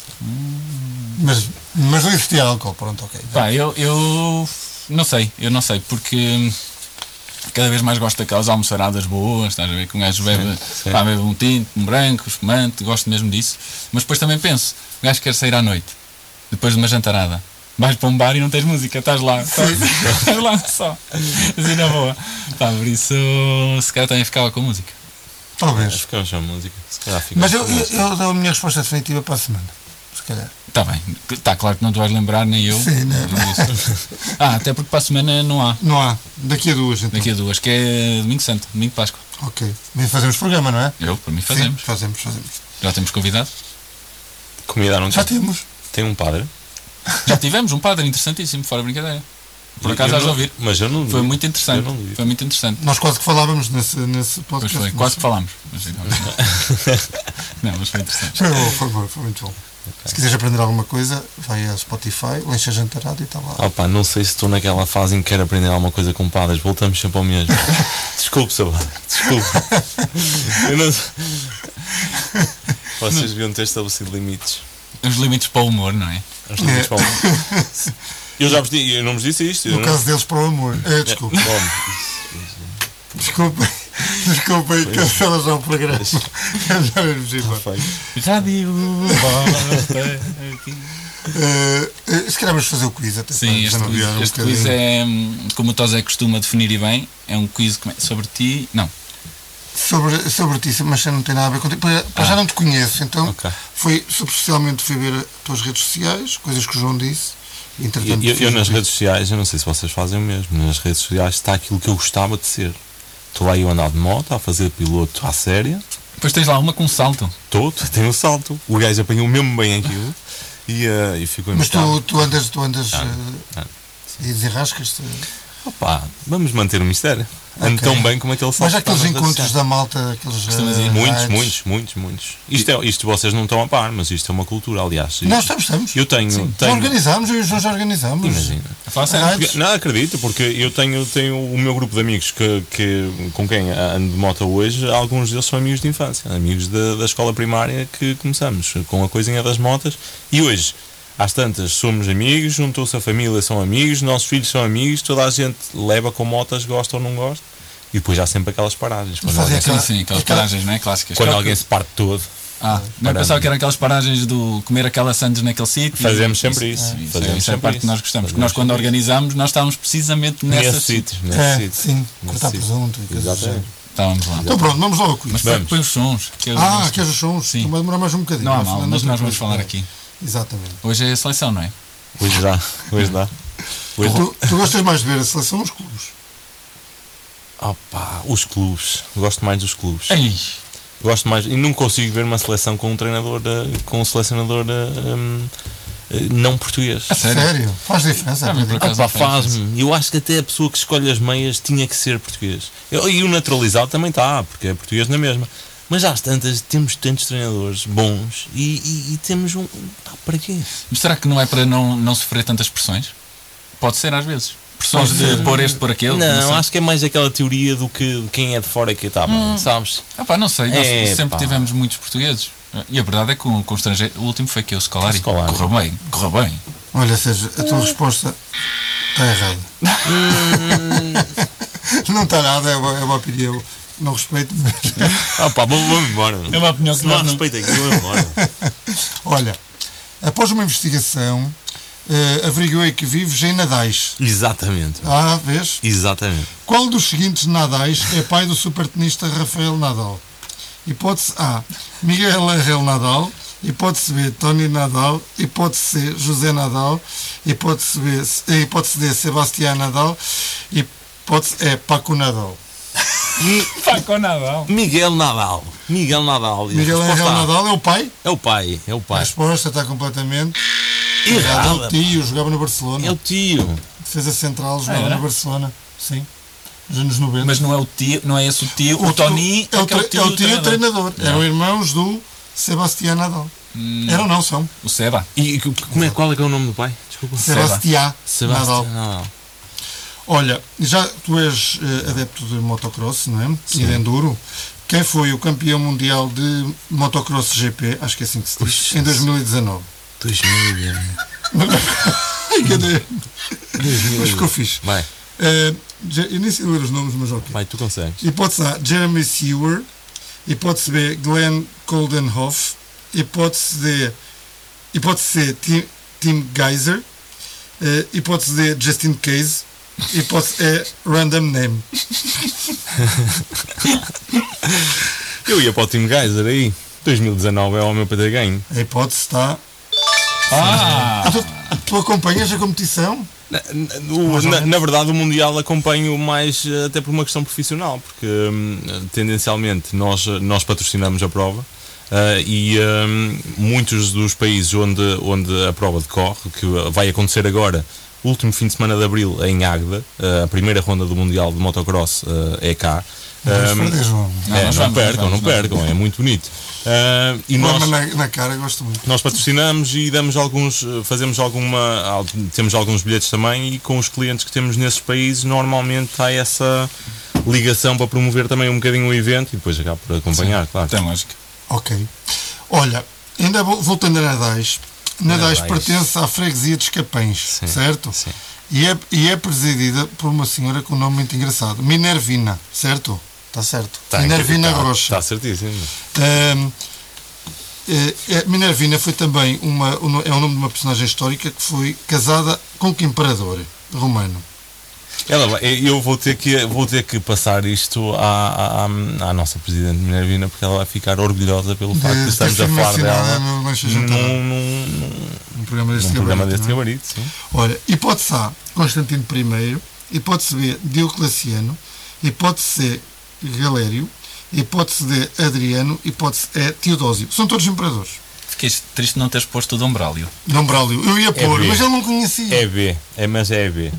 Mas, mas não existia álcool, pronto, ok. Pá, eu, eu não sei, eu não sei, porque cada vez mais gosto daquelas almoçaradas boas, estás a ver? Que um gajo bebe, sim. pá, bebe um tinto, um branco, espumante, gosto mesmo disso. Mas depois também penso, o gajo quer sair à noite, depois de uma jantarada. Vais para um bar e não tens música, estás lá, estás, estás lá só, assim na boa. Pá, por isso, se calhar também ficava com música. Talvez. Ficamos sem música. Se calhar fica. Mas eu, eu, eu dou a minha resposta definitiva para a semana. Calhar. Está bem, está claro que não te vais lembrar, nem eu. Sim, né? disso. *laughs* Ah, até porque para a semana não há. Não há. Daqui a duas, então. Daqui a duas, que é domingo santo, domingo de Páscoa. Ok. Nem fazemos programa, não é? Eu, para mim, fazemos. Sim, fazemos, fazemos. Já temos convidado? Comida não Já tem. temos. Tem um padre. Já tivemos um padre interessantíssimo, fora brincadeira. Por acaso eu não- ouvir. Mas eu não Foi vi. muito interessante. Não. Foi muito interessante. Nós quase que falávamos nesse, nesse Pois podcast. foi, mas- quase que falámos. Mas, *laughs* não, mas foi interessante. Foi bom, foi bom, foi muito bom. Se quiseres aprender alguma coisa, vai a Spotify, lencha jantarado e está lá. Pá, não sei se estou naquela fase em que quero aprender alguma coisa com padres. Voltamos sempre ao mesmo. *laughs* Desculpe, seu padre. Desculpe. *laughs* Eu não... *laughs* Vocês deviam ter estabelecido limites. Os limites para o humor, não é? Os limites para o- Eu já vos disse, eu não vos disse isto. No não- caso deles, para o amor. É, desculpa. Bom, Desculpa. Desculpa aí, cancela já o programa. Perfeito. Rádio Bosta aqui. Eh, eh, se calhar vamos fazer o quiz até Sim, este quiz, um este quiz é, hum, como o Tosé costuma definir e bem, é um quiz sobre ti. Não, sobre, sobre ti, mas já não tem nada a ver contigo. Para, para já não te conheço, então Ok. foi superficialmente fui ver as tuas redes sociais, coisas que o João disse. e, Eu, Entretanto, eu- eu o nas redes sociais, eu não sei se vocês fazem o mesmo, nas redes sociais está aquilo que eu gostava de ser. Estou lá eu a andar de moto, a fazer piloto à séria, depois tens lá uma com salto. estou, *laughs* tenho um salto, o gajo apanhou mesmo bem aquilo e, eh, e ficou Mas tu, tu andas, tu andas Ah, ah. e desenrascas-te. Opa, vamos manter o mistério. Ando Ok. tão bem como aquele salto. Mas que aqueles encontros da malta, aqueles. Costumas ir? eh, Muitos, muitos, muitos, muitos. Isto, é, isto vocês não estão a par, mas isto é uma cultura, aliás. Nós estamos, estamos. Eu tenho. Já tenho organizámos, eu e o João já organizámos. imagina. Não, acredito, porque eu tenho, tenho o meu grupo de amigos que, que, com quem ando de moto hoje, alguns deles são amigos de infância, amigos da, da escola primária que começamos com a coisinha das motas e hoje, às tantas, somos amigos, juntou-se a família, são amigos, nossos filhos são amigos, toda a gente leva com motas, gosta ou não gosta, e depois há sempre aquelas paragens. Quando, alguém, aquela- Sim, aquelas aquela- paragens, não é? Clássicas. quando Claro alguém que- se parte todo, Ah, não pensava que eram aquelas paragens do comer aquela sandes naquele sítio. Fazemos sempre isso. Isso, Fazemos isso é a sempre parte que isso. nós gostamos. Fazemos nós, quando organizámos, nós estávamos precisamente nessa nesse sítio. Nesse É, sítio. sim, cortar presunto e coisas género. Estávamos lá. Então pronto, vamos quiz. Mas Vamos. põe os sons. que é Ah, queres os sons? Sim. Então vai demorar mais um bocadinho. Não há mal, falando mas nós vamos falar É, aqui. Exatamente. Hoje é a seleção, não é? Hoje dá, hoje dá. Hoje Tu, tu gostas mais de ver a seleção ou os clubes? Opa, os clubes. Gosto mais dos clubes. Ei, Gosto mais. E não consigo ver uma seleção com um treinador, eh, com um selecionador eh, hum, eh, não português. a sério? Faz diferença. Ah, faz-me. Eu acho que até a pessoa que escolhe as meias tinha que ser português. Eu- E o naturalizado também está, porque é português na mesma. Mas às tantas, temos tantos treinadores bons e, e- e temos um. Pá, para quê? Mas será que não é para não, não sofrer tantas pressões? Pode ser às vezes. Pressões de pôr este, pôr aquele. Não, sei. acho que é mais aquela teoria do que quem é de fora é que está bem, sabes? Ah, pá, não sei, nós É, sempre pá. tivemos muitos portugueses. E a verdade é que com, com o estrangeiro, o último foi que o Scolari. Scolari. Correu bem, correu bem. Olha, seja, a tua resposta está errada. *laughs* não está nada, é uma, é uma opinião. Não respeito, mas. *laughs* Ah pá, vamos, vamos embora. É uma opinião que não não- respeito aqui, vamos *laughs* embora. Olha, após uma investigação, eh, averiguei que vives em Nadais. Exatamente. Ah, vês? Exatamente. Qual dos seguintes Nadais é pai do supertenista Rafael Nadal? Hipótese A, Miguel Angel Nadal. Hipótese B, Tony Nadal. Hipótese C, José Nadal. Hipótese, B, eh, hipótese D, Sebastián Nadal. Hipótese E, Paco Nadal. Com Nadal. Miguel Nadal. Miguel Nadal. A Miguel Angel A. Nadal é o pai? É o pai, é o A pai. resposta está completamente errada. É o tio, jogava no Barcelona. É o tio. Defesa central, jogava era? no Barcelona. Sim. Nos anos 90. Mas não é o tio, não é esse o tio. O, Tony é o, que é o tio, é o tio treinador. treinador. Eram irmãos do Sebastián Nadal. Hum. Eram não, são. O Seba. E como é, qual é que é o nome do pai? Desculpa. Sebastião Nadal. Nadal. Olha, já tu és eh, adepto de motocross, não é? E de enduro. Quem foi o campeão mundial de motocross GP, acho que é assim que se diz, em 2019? 2000. *laughs* Ai, cadê? Mas ficou fixe. Vai, Je- eu nem sei ler os nomes, mas ok. vai, tu consegues. Hipótese A, Jeremy Sewer. Hipótese B, Glenn Coldenhoff. Hipótese D, hipótese C, Tim, Tim Geyser. Eh, hipótese D, Justin Case. Hipótese E, Random Name. *laughs* Eu ia para o Team Geyser aí. 2019 é o meu para ter ganho. A hipótese está. Ah! Ah, tu, tu acompanhas a competição? Na, na- na- na verdade, o Mundial acompanho mais eh, até por uma questão profissional, porque hum, tendencialmente nós, nós patrocinamos a prova eh, e hum, muitos dos países onde, onde a prova decorre, que vai acontecer agora, último fim de semana de abril em Águeda, eh, a primeira ronda do Mundial de Motocross eh, é cá. Perder, João. Não, é, não vamos, percam, não percam, é muito bonito. Eh, e nós, na, na cara, gosto muito. nós patrocinamos e damos alguns, fazemos alguma, al- temos alguns bilhetes também e com os clientes que temos nesses países normalmente há essa ligação para promover também um bocadinho o evento e depois acaba por acompanhar, claro. Tem lógica. Ok. Olha, ainda vo- voltando a Nadais. Nadais Nadais. pertence à freguesia de Escapães, Sim, certo? sim. E é, e é presidida por uma senhora com um nome muito engraçado. Minervina, certo? Está certo. Tá, Minervina tá, Rocha. Está certíssimo. Ahm, eh, eh, Minervina foi também uma, é o nome de uma personagem histórica que foi casada com que imperador romano? Ela vai- eu vou ter que, vou ter que passar isto à, à, à nossa Presidente Minervina porque ela vai ficar orgulhosa pelo facto de estarmos a falar dela num, num, num, num programa deste num programa gabarito, deste não é? gabarito, sim. Olha, hipótese A, Constantino I, hipótese B, Diocleciano, hipótese C, Galério, hipótese D, Adriano, hipótese E, Teodósio. São todos imperadores. Fiquei triste de não teres posto o Dombrálio. Dom Braulio, eu ia pôr, B. mas ele não conhecia. É B, é, mas é B.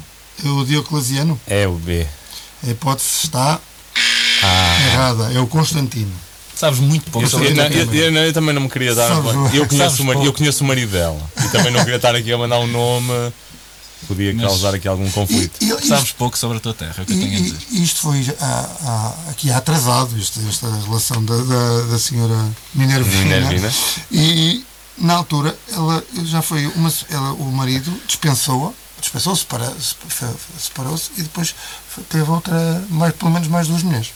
O Diocleciano, É o B. a hipótese está Ah. errada, é o Constantino. Sabes muito pouco sobre eu, eu, eu eu também não me queria dar. Sabes, Eu conheço, marido, eu conheço o marido dela e também não queria estar aqui a mandar um nome. Podia Mas- causar aqui algum conflito. E, e- Sabes pouco sobre a tua terra, é o que eu e- tenho a e- dizer. e isto foi ah, ah, aqui atrasado, isto, esta relação da, da, da senhora Minervina. Minervina. E na altura ela já foi uma, ela, o marido dispensou-a, dispensou-se, separa- se- separou-se e depois teve outra, mais, pelo menos mais duas mulheres.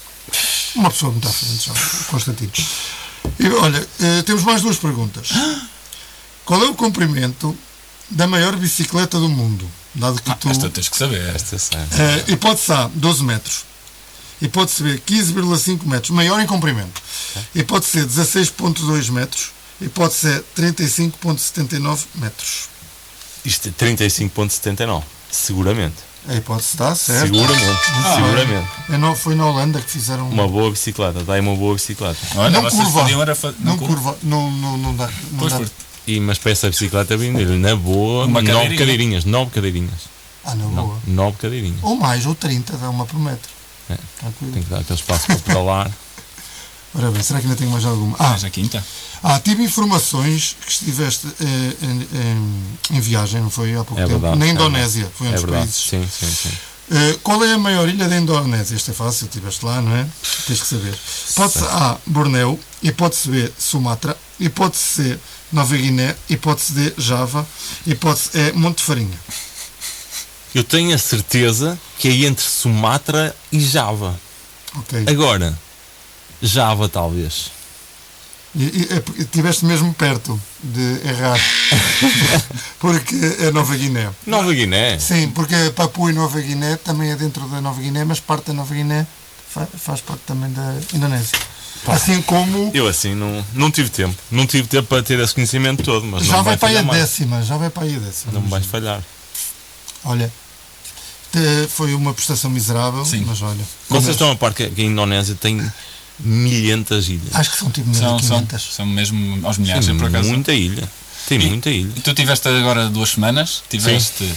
Uma pessoa muito à frente, já, Constantino. E, olha, eh, temos mais duas perguntas. Qual é o comprimento da maior bicicleta do mundo? Dado que Ah, tu. esta tens que saber. Esta sei. Eh, hipótese A, 12 metros. Hipótese B, 15,5 metros, maior em comprimento. Hipótese C, 16,2 metros. Hipótese C, 35,79 metros. Isto é 35.79. Seguramente. A hipótese está certa. Seguramente. Ah, Seguramente. É no- foi na Holanda que fizeram. Uma boa bicicleta. Dá aí uma boa bicicleta. Olha, não curva. fa- Não curva. Não, não, não dá. Não Pois, dá. E, mas para essa bicicleta vender na boa, Uma nove cadeirinha. cadeirinhas. Nove cadeirinhas. Ah, não, Não, boa. nove cadeirinhas. Ou mais, ou 30, dá uma por metro. É. Tranquilo. Tem que dar aquele espaço para pedalar. *laughs* Ora bem, será que ainda tenho mais alguma? Ah, Mas a quinta. ah tive informações que estiveste eh, em, em- em viagem, não foi há pouco É tempo? verdade. Na é Indonésia, foi um É dos verdade. países. Sim, sim, sim. Uh, qual é a maior ilha da Indonésia? Isto é fácil, estiveste lá, não é? Tens que saber. Hipótese A, Bornéu. Hipótese B, Sumatra. Hipótese C, Nova Guiné. Hipótese D, Java. Hipótese E, Monte Farinha. Eu tenho a certeza que é entre Sumatra e Java. Ok. Agora, Java talvez. E, e, é porque estiveste mesmo perto de errar. *laughs* porque é Nova Guiné. Nova Guiné. Sim, porque Papua e Nova Guiné também é dentro da Nova Guiné, mas parte da Nova Guiné fa- faz parte também da Indonésia. Assim como Eu assim não, não tive tempo. Não tive tempo para ter esse conhecimento todo, mas já não vai vai para aí a mais. décima, já vai para aí a décima. Não me vais falhar. Olha, foi uma prestação miserável, Sim. mas olha. Vocês estão a par que que a Indonésia tem milhentas ilhas. Acho que são tipo São, são, 1500. são mesmo aos milhares, Tem por acaso. muita ilha. Tem E- muita ilha. E tu tiveste agora duas semanas, tiveste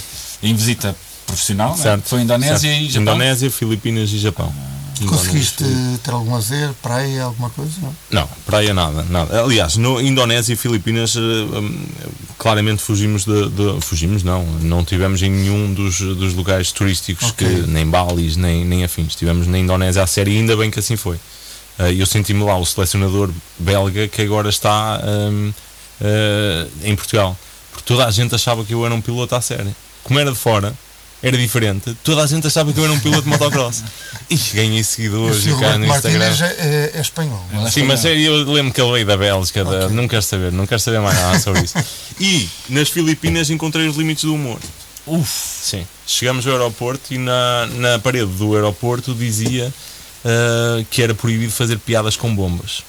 em visita profissional, né? foi a Indonésia certo. e Japão. Indonésia, Filipinas e Japão. Indonésia, Conseguiste ter algum lazer, praia, alguma coisa? Não? Não, praia nada, nada. Aliás, no Indonésia e Filipinas, eh, hum, claramente fugimos de, de- Fugimos, não. Não tivemos em nenhum dos, dos lugares turísticos, Ok. que, nem Balis, nem, nem afins. Estivemos na Indonésia a série ainda bem que assim foi. Ah, eu senti-me lá o selecionador belga que agora está ahm, ah, em Portugal. Porque toda a gente achava que eu era um piloto à série. Como era de fora, era diferente. Toda a gente achava que eu era um piloto de motocross. *laughs* E ganhei seguidores e cá no Instagram. Martínez é, é espanhol. É Sim, mas espanhol. eu lembro que ele veio da Bélgica, da- não quero saber, não quero saber mais nada sobre isso. *laughs* E nas Filipinas encontrei os limites do humor. Uf, Sim. Chegamos ao aeroporto e na, na parede do aeroporto dizia ah, que era proibido fazer piadas com bombas.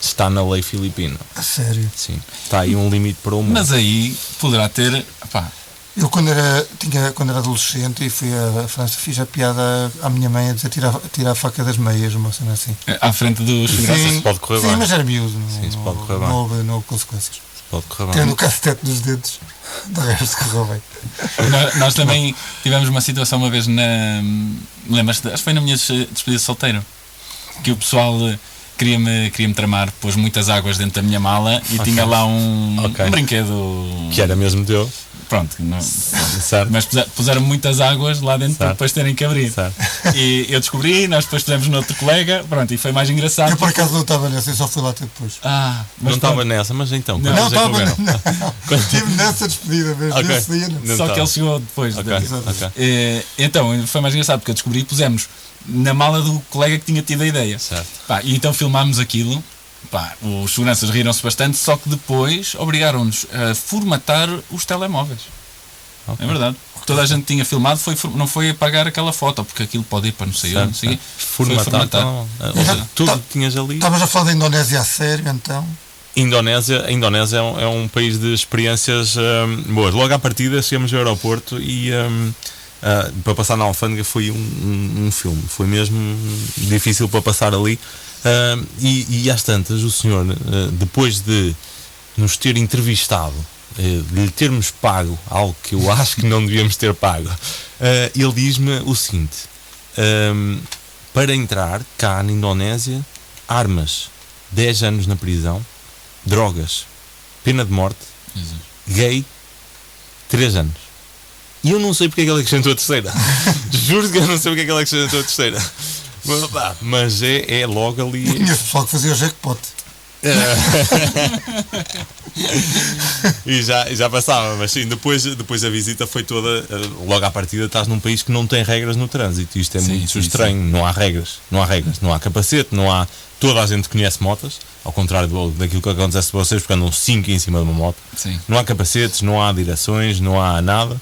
Está na lei filipina. A sério. Sim. Está aí um limite para o humor. mas aí poderá ter. Pá, Eu quando era, tinha, quando era adolescente e fui à França, fiz a piada à minha mãe a dizer tirar, tirar a faca das meias, uma cena assim. à frente dos seguranças. pode correr sim, bem. mas era miúdo, não, Sim, não, pode correr bem. não houve, não houve consequências. Pode correr Tendo bem. o cacetete nos dedos, de resto correu bem. nós, nós também tivemos uma situação uma vez na. Lembras-te? Acho que foi na minha des- despedida de solteiro. Que o pessoal eh, queria-me queria -me tramar, pôs muitas águas dentro da minha mala e tinha lá um, Ok. um brinquedo. Que era mesmo teu. Pronto, não- Certo? mas puser- puseram muitas águas lá dentro para Certo. depois terem que abrir. Certo. E eu descobri, nós depois pusemos no outro colega, pronto, e foi mais engraçado. Eu por acaso não estava nessa, eu só fui lá ter depois. Ah, mas não estava nessa, mas então. Não, Não, *laughs* é que estava. Estive nessa despedida mesmo, Ok. nesse dia. não. Não Só que estava. ele chegou depois. Ok, da- ok. Eh, então, foi mais engraçado porque eu descobri e pusemos na mala do colega que tinha tido a ideia. Certo. Pá, e então filmámos aquilo. Pá, os seguranças riram-se bastante, só que depois obrigaram-nos a formatar os telemóveis. Ok. É verdade. Toda a gente tinha filmado, foi, não foi apagar aquela foto, porque aquilo pode ir para não sei onde, não sei. Foi Formatar. então, ou seja, tudo Tá- que tinhas ali. Estavas a falar da Indonésia a sério, então. Indonésia, a Indonésia é um, é um país de experiências hum, boas. Logo à partida chegamos ao aeroporto e hum, ah, para passar na alfândega foi um, um- um filme. Foi mesmo difícil para passar ali. Hum, e, e às tantas, o senhor, ah, depois de nos ter entrevistado, de lhe termos pago algo que eu *laughs* acho que não devíamos ter pago, ele diz-me o seguinte: hum, para entrar cá na Indonésia, armas, 10 anos na prisão, drogas, pena de morte, Jesus. gay, 3 anos. E eu não sei porque é que ele acrescentou a terceira. *laughs* Juro que eu não sei porque é que ele acrescentou a terceira. Mas, pá, Mas é, é logo ali. Conheço pessoal que fazia o jackpot. *laughs* e já, já passava, mas sim, depois, depois a visita foi toda. eh, Logo à partida estás num país que não tem regras no trânsito. Isto é Sim, muito sim, estranho. Não há regras, não há regras, não há capacete, não há. Toda a gente conhece motas, ao contrário do- daquilo que acontece para vocês, porque andam 5 em cima de uma moto. Sim. Não há capacetes, não há direções, não há nada.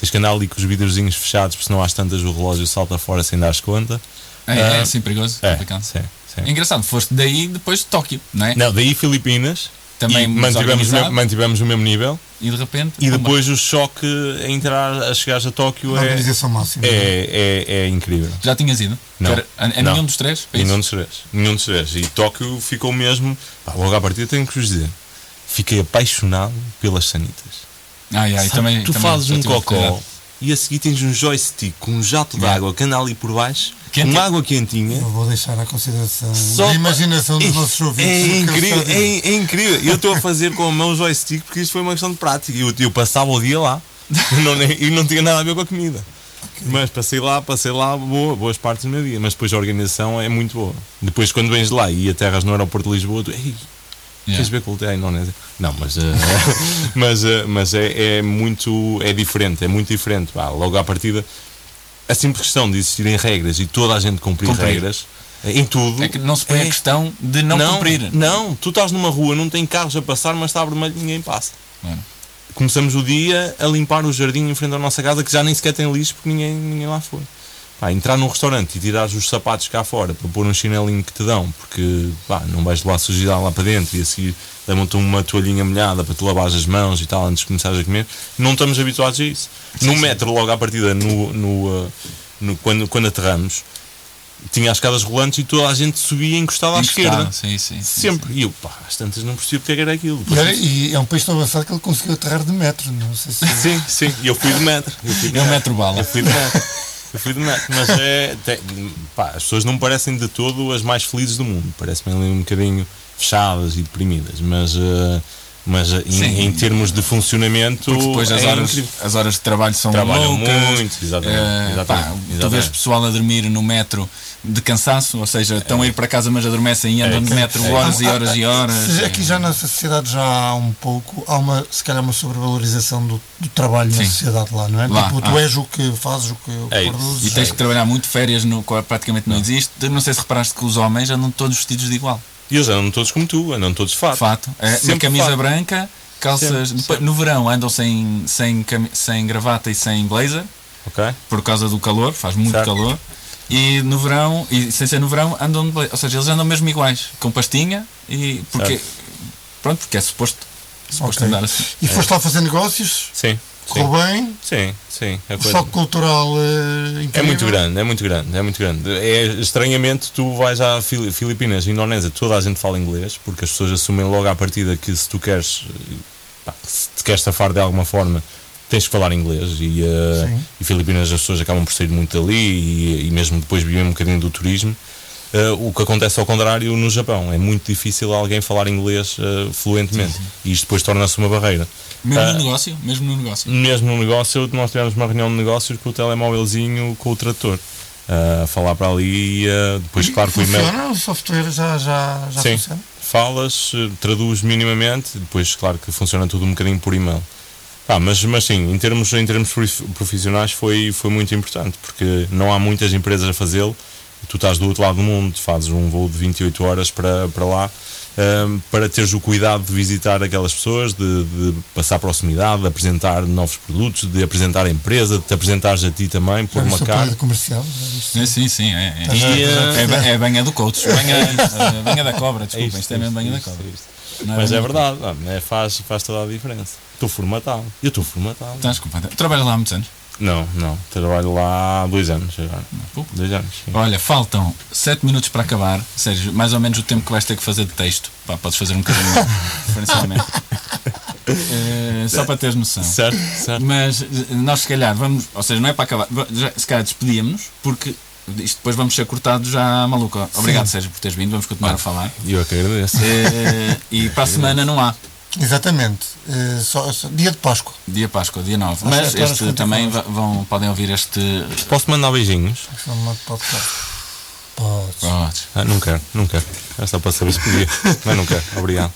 Tens que andar ali com os vidrozinhos fechados, porque senão às tantas o relógio salta fora sem dar conta. É, é Ah, assim perigoso. É, complicado. sim, sim. Engraçado, foste daí depois de Tóquio, não é? Não, daí Filipinas. Também mantivemos, o organizado. mesmo- mantivemos o mesmo nível. E de repente. E depois o choque a entrar, a chegares a Tóquio Na é, organização máxima. é, é, é incrível. Já tinhas ido? Não. Era- a, a Não. nenhum dos três? E isso? nenhum dos três. Nenhum dos três. E Tóquio ficou mesmo. Pá, logo à partida tenho que vos dizer. Fiquei apaixonado pelas sanitas. Ai, ai, Sabe, também, tu também fazes um cocó e a seguir tens um joystick com um jato de Yeah. água que anda ali por baixo, Quente. com água quentinha. Eu vou deixar à consideração Só a imaginação dos pa- nossos ouvintes. É incrível, é, é incrível. Eu estou a fazer com a mão o joystick porque isto foi uma questão de prática. Eu, eu passava o dia lá e não, nem- e não tinha nada a ver com a comida. Mas passei lá, passei lá boa, boas partes do meu dia. Mas depois a organização é muito boa. Depois, quando vens de lá e aterras no aeroporto de Lisboa, tu, ei, Yeah. Queres ver que voltei à Indonésia? Não, mas, eh, *laughs* mas, eh, mas é, é muito. É diferente, é muito diferente. Pá, logo à partida, a simples questão de existirem regras e toda a gente cumprir, Cumprir. regras eh, em tudo. É que não se põe a é- questão de não, cumprir. Não, tu estás numa rua, não tem carros a passar, mas está vermelho e ninguém passa. Claro. Começamos o dia a limpar o jardim em frente à nossa casa que já nem sequer tem lixo porque ninguém, ninguém lá foi. Pá, entrar num restaurante e tirares os sapatos cá fora para pôr um chinelinho que te dão, porque pá, não vais levar sujidade lá para dentro e a seguir dão-te uma toalhinha molhada para tu lavares as mãos e tal antes de começares a comer, não estamos habituados a isso. no metro, logo à partida, no, no, uh, no- quando, quando aterramos, tinha as escadas rolantes e toda a gente subia encostada à Encostado, esquerda. Sim, sim, sim, Sempre. E eu, pá, às tantas não percebi porque é que era aquilo. E, e é um país tão avançado que ele conseguiu aterrar de metro. Não sei se. Sim, sim, e eu fui de metro. Eu fui de É um metro bala. Eu fui de metro. *laughs* Eu fui de metro, mas é. tem- pá, as pessoas não parecem de todo as mais felizes do mundo. Parecem ali um bocadinho fechadas e deprimidas, mas. eh, Mas eh, Sim. em, em termos de funcionamento. Porque depois as é horas, incrível. as horas de trabalho são Trabalham loucas. muito, exatamente, Eh, exatamente, pá, Tu exatamente. vês pessoal a dormir no metro de cansaço, ou seja, estão a ir para casa mas adormecem e andam É, de metro é. horas e horas e horas. Se- Aqui já na sociedade já há um pouco, há uma, se calhar uma sobrevalorização do, do trabalho Sim. na sociedade lá, não é? Lá, tipo, tu ah. és o que fazes, o que, É produzes. E tens que trabalhar muito, férias no, praticamente não existe. Não sei se reparaste que os homens andam todos vestidos de igual. E eles andam todos como tu, andam todos de fato. Fato. É, Sempre uma camisa fato. branca, calças. Sempre, depois, No verão andam sem, sem, sem gravata e sem blazer, por causa do calor, faz muito Certo. calor. E no verão, e sem ser no verão, andam. Ou seja, eles andam mesmo iguais, com pastinha e. Porque, pronto, porque é suposto, suposto Ok. andar assim. E foste lá fazer negócios, Sim. Correu bem, Sim, sim. A o coisa- choque cultural É incrível. muito grande, é muito grande, é muito grande. É, estranhamente, tu vais à Fili- Filipinas, Indonésia, toda a gente fala inglês, porque as pessoas assumem logo à partida que se tu queres, eh, pá, se te queres safar de alguma forma, tens que falar inglês. E, Sim. e Filipinas as pessoas acabam por sair muito dali e, e mesmo depois vivem um bocadinho do turismo. Eh, o que acontece ao contrário no Japão, é muito difícil alguém falar inglês eh, fluentemente e isto depois torna-se uma barreira. Mesmo Ah, no negócio, mesmo no negócio. mesmo no negócio, nós tivemos uma reunião de negócios com o telemóvelzinho com o trator. a falar para ali e depois, claro, com o e-mail. Funciona? O software já, já, já Sim, funciona? falas, traduz minimamente, depois, claro que funciona tudo um bocadinho por e-mail. Pá, mas, mas sim, em termos, em termos prof- profissionais foi, foi muito importante, porque não há muitas empresas a fazê-lo. Tu estás do outro lado do mundo, fazes um voo de 28 horas para, para lá, ahm, para teres o cuidado de visitar aquelas pessoas, de, de passar proximidade, de apresentar novos produtos, de apresentar a empresa, de te apresentares a ti também, pôr Já uma cara. comercial? Viste? Sim, sim. É, é. E, eh, é, é banha do coach. Banha, eh, banha da cobra, desculpem. isto, Isto é mesmo banha da cobra. isto. Mas é verdade, é, faz, faz toda a diferença. Estou formatado. Eu estou formatado. Estás completamente- Trabalhas lá há muitos anos? Não, não. Trabalho lá há dois anos agora. pouco. Dois anos. sim. Olha, faltam 7 minutos para acabar. Sérgio, mais ou menos o tempo que vais ter que fazer de texto. Pá, podes fazer um bocadinho mais, *laughs* diferencialmente. Eh, só para teres noção. Certo, certo. Mas eh, nós, se calhar, vamos. Ou seja, não é para acabar. já- se calhar despedíamos-nos, porque isto depois vamos ser cortados já maluco. Obrigado, Sérgio, por teres vindo. Vamos continuar a falar. Eu é que agradeço. Eh, e para a *laughs* semana não há. Exatamente. Eh, só, só- dia de Páscoa. Dia Páscoa, dia 9. Às Mas este também vão, podem ouvir este. Posso mandar beijinhos? Podes. Podes. Ah, não quero, não quero. É só para saber se podia. Mas não quero, obrigado.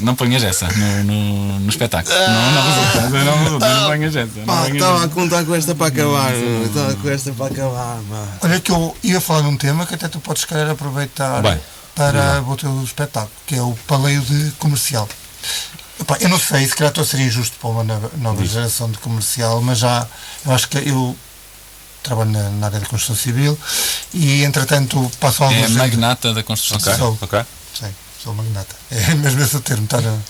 Não ponhas essa no, no, no espetáculo. Não, não resulta. Não resulta. Não ponhas essa. Não ponhas essa. contar com esta para acabar. Estava com esta para acabar. Olha que eu ia falar de um tema que até tu podes, calhar, aproveitar Bem, para o teu espetáculo, que é o paleio de comercial. Eu não sei, se calhar estou a ser injusto para uma nova, geração de comercial, mas já, eu acho que eu trabalho na, na área da construção civil e, entretanto, passo É alguns a anos- magnata da construção Ok, civil. Sou. ok. Sim, sou magnata. É mesmo esse o termo, está no,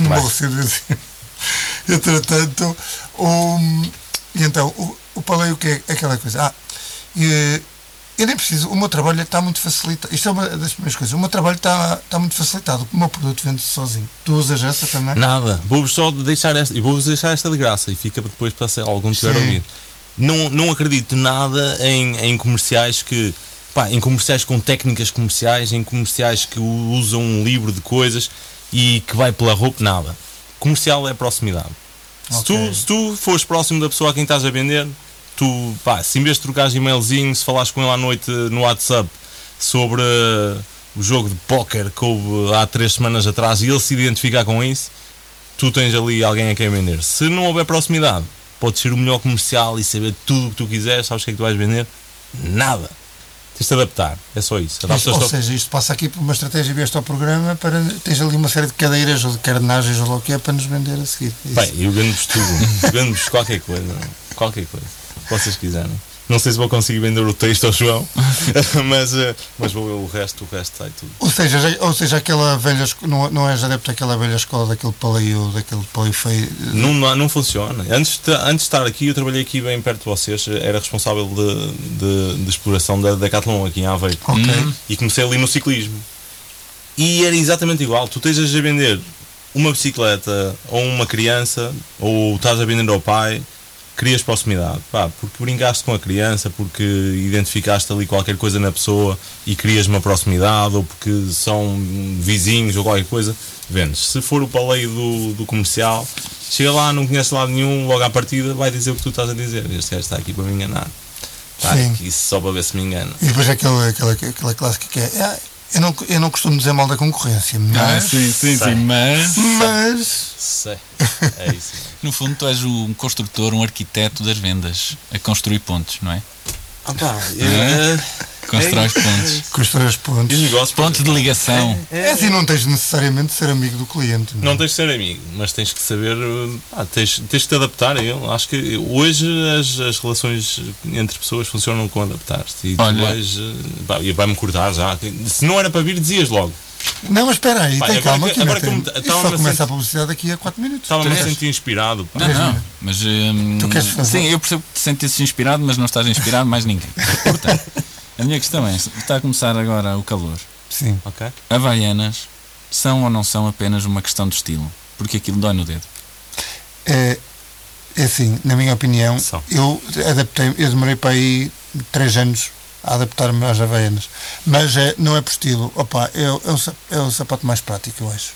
no meu serviço. Entretanto, o, e então, o, o paleio que é aquela coisa. Ah, e, eu nem preciso, o meu trabalho está muito facilitado. Isto é uma das primeiras coisas. O meu trabalho está, está muito facilitado. O meu produto vende-se sozinho. Tu usas essa também? Nada. Vou-vos só deixar esta. Vou-vos deixar esta de graça. E fica depois para se algum tiver ouvir. Não, não acredito nada em, em comerciais que. Pá, em comerciais com técnicas comerciais, em comerciais que usam um livro de coisas e que vai pela roupa, nada. Comercial é proximidade. Se, Ok. tu, se tu fores próximo da pessoa a quem estás a vender, tu, pá, se em vez de trocares e-mailzinho, se falares com ele à noite no WhatsApp sobre o jogo de póquer que houve há três semanas atrás e ele se identificar com isso, tu tens ali alguém a quem vender. Se não houver proximidade, podes ser o melhor comercial e saber tudo o que tu quiseres, sabes o que é que tu vais vender? Nada. Tens de adaptar, é só isso. Ou seja, isto passa aqui por uma estratégia vieste ao programa para tens ali uma série de cadeiras ou de carenagens ou lá o que é para nos vender a seguir. Isso. Bem, eu vendo-vos tudo. vendo-vos qualquer coisa. Qualquer coisa. Vocês quiserem. Não sei se vou conseguir vender o texto ao João, *laughs* mas, eh, mas vou o resto, o resto sai tudo. Ou seja, já- ou seja, aquela velha não, não és adepto àquela velha escola daquele paleio, daquele paleio feio. Não, não, não funciona. Antes de, antes de estar aqui, eu trabalhei aqui bem perto de vocês, era responsável de, de, de exploração da Decathlon aqui em Aveiro. Ok. E comecei ali no ciclismo. E era exatamente igual. Tu estejas a vender uma bicicleta ou uma criança, ou estás a vender ao pai, crias proximidade, pá, porque brincaste com a criança, porque identificaste ali qualquer coisa na pessoa e crias uma proximidade, ou porque são vizinhos ou qualquer coisa, vendes. Se for o paleio do, do comercial, chega lá, não conhece lado nenhum, logo à partida vai dizer o que tu estás a dizer. Este gajo está aqui para me enganar. Está Sim. aqui só para ver se me engana. E depois aquela, aquela, aquela clássica que é. "Ah, eu, não, eu não costumo dizer mal da concorrência, Ah, mas. sim, sim, sei. sim, mas Mas. Sei. *laughs* É isso. no fundo tu és um construtor, um arquiteto das vendas, a construir pontos, não é? Ah, pá, É? Constróis pontos. Com os três pontos. E negócios, Pontos de ligação. É assim, não tens necessariamente de ser amigo do cliente. Não tens de ser amigo, mas tens que saber, ah, tens, tens que te adaptar a ele. Acho que hoje as, as relações entre pessoas funcionam com adaptar-te. E tu Olha- vais, uh, pá, e vai-me cortar já. Se não era para vir, dizias logo. Não, mas espera aí, Pá, tem agora calma que- agora como tem- só a começa sentir- a publicidade daqui a 4 minutos. Estava-me a sentir inspirado. pá. Não, não, mas hum, Tu queres fazer? sim, eu percebo que te sentes inspirado, mas não estás a inspirar mais ninguém. Portanto, a minha questão é: está a começar agora o calor. Sim. Ok? Havaianas são ou não são apenas uma questão de estilo? Porque aquilo dói no dedo. É, é assim, na minha opinião, São. eu adaptei, eu demorei para aí 3 anos a adaptar-me às Havaianas. Mas é, não é por estilo. Opa, é, o- é, o, é o sapato mais prático, eu acho.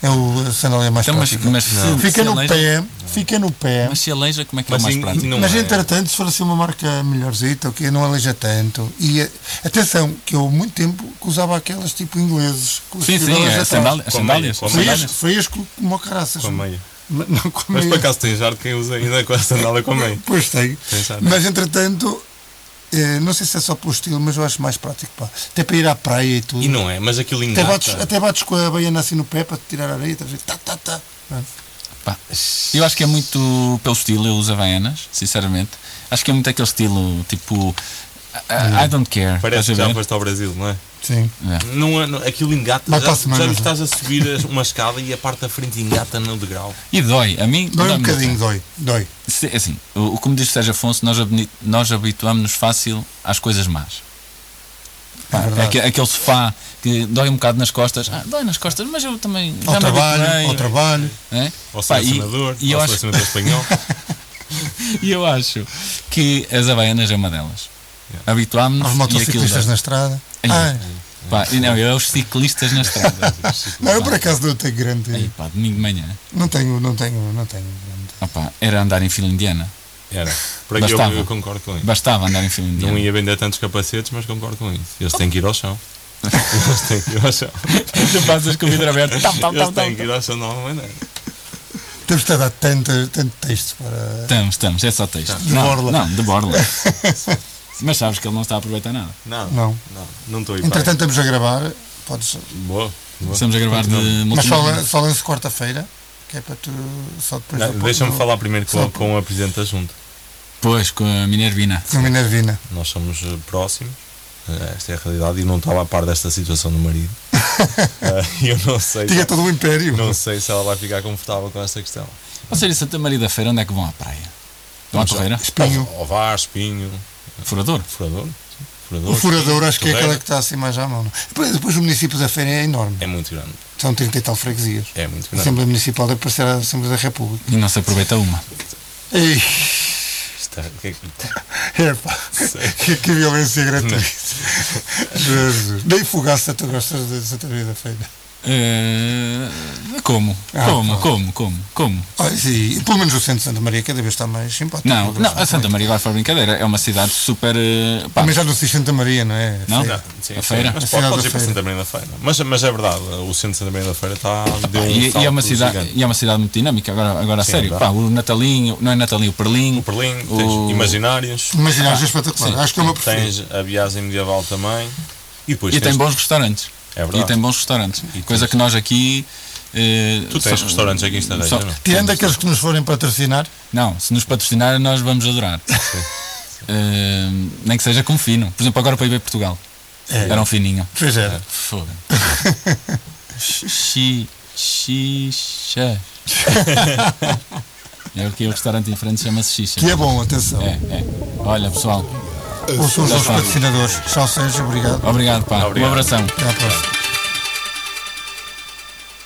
É o a sandália mais Então, mas, prática. mas se, fica se no aleija, pé, fica no pé. Mas se aleija, como é que Mas é o mais prático? não mas é. entretanto, se for assim uma marca melhorzita, o que não aleija tanto. E eh, atenção, que eu há muito tempo que usava aquelas tipo ingleses. Sim, sim, é, sandália- as Com sandálias. Feias, como como caraças. Com a meia. Mas Não Mas por acaso tens ar de quem usa ainda com a sandália com a meia. Pois tem. Mas entretanto, eh, não sei se é só pelo estilo, mas eu acho mais prático. Pá. Até para ir à praia e tudo. E não é, mas aquilo até, engata. bates, até bates com a baiana assim no pé para te tirar a areia. Estás a ver? Tá, tá, tá. Pá, eu acho que é muito pelo estilo, eu uso Havaianas, sinceramente. Acho que é muito aquele estilo, tipo, I, I don't care. Parece que já foste ao Brasil, não é? Sim. É. Não, é- não- aquilo engata. Já, semana, já já. estás a subir uma escada e a parte da frente engata no degrau. E dói, a mim Dói um bocadinho, dói. Dói. Se- Assim, o, como diz o Sérgio Afonso, nós, nós habituamos-nos fácil às coisas más. Pá, É aque- aquele sofá que dói um bocado nas costas, ah, dói nas costas, mas eu também já Ao me trabalho, habituei, ao trabalho. né? Ao e- selecionador, e ao acho- selecionador espanhol. *laughs* E eu acho que as Havaianas é uma delas. Habituámos-nos Aos aquilo motociclistas na estrada. Ai, Ah, Pá, e não, eu aos ciclistas na estrada. *laughs* não, eu por acaso não tenho grande. Aí, pá, domingo de manhã. Não tenho, não tenho, não tenho grande. Opá, era andar em fila indiana. Era. Por aqui eu, Bastava. eu concordo com isso. Bastava andar em fila indiana. Não ia vender tantos capacetes, mas concordo com isso. Eles têm que ir ao chão. *laughs* Eles têm que ir ao chão. *laughs* tu passas com o vidro aberto. Tam, tam, Eles têm que ir ao chão de alguma maneira. Temos de dar tanto, tanto texto para. Estamos, estamos, é só texto. De não, borla. Não, de borla. Mas sabes que ele não está a aproveitar nada. Não, Não. não, não estou a ir para Entretanto, estamos a gravar. Podes, aí. Boa. boa. Estamos a gravar de mas só, lance quarta-feira, que é para tu. Só depois. Não, Deixa-me do- falar primeiro com, só- com a Presidente da Junta. Pois, com a Minervina. Com a Minervina. Nós somos eh, próximos. eh, Esta é a realidade e não estava a par desta situação do marido. *laughs* Eh, eu não sei, Tinha todo o império. não sei se ela vai ficar confortável com esta questão. Ou seja, Santa Maria da Feira, onde é que vão à praia? Vão à Torreira? Espinho. Ovar, espinho, Furador? furador. O furador, acho que é aquela que está assim mais à mão. não? Depois, depois o município da Feira é enorme. É muito grande. São 30 e tal freguesias. É muito A grande. Assembleia Municipal deve parecer a Assembleia da República. E não se aproveita uma. Ei, é- que é que- *laughs* epá, que, que violência gratuita. *laughs* Jesus. Nem fugaça tu gostas de Santa Maria da Feira. Eh, como? Ah, como? Como? Como? Como? Olha, sim, pelo menos o centro de Santa Maria cada vez está mais simpático. Não, não, a Santa. Maria, agora fora brincadeira, é uma cidade super. eh, pá, Também já não se diz Santa Maria, não é? Não? Feira. Não, sim, A sim, feira? Mas A pode, pode ir para. Santa Maria da Feira. Mas, mas é verdade, o centro de Santa Maria da Feira está. Deu um e, e é uma cidade, gigante. e é uma cidade muito dinâmica, agora, agora a Sim, sério. dá. Pá, o Natalinho, não é Natalinho, o Perlim. O Perlim, tens O- imaginários, Imaginários é espetacular. sim. Acho que é o meu preferido. tens a viagem medieval também. E depois E tens, tem bons restaurantes. É verdade. E tem bons restaurantes. E Coisa tens- que nós aqui. eh, Tu tens só- restaurantes aqui em Estarreja, só- não? Tirando aqueles que nos forem patrocinar, Não, se nos patrocinarem, nós vamos adorar. *laughs* Eh, nem que seja com fino. Por exemplo, agora para ir ver Portugal. Era um fininho. pois é. Foda. Xi. Xixa. *laughs* É aqui o restaurante em frente chama-se Xixa. Que é bom, atenção. É, é. Olha, pessoal, Ouçam os nossos patrocinadores. Tchau, Sérgio, obrigado. obrigado, pá. Obrigado. Um abração. Até à próxima.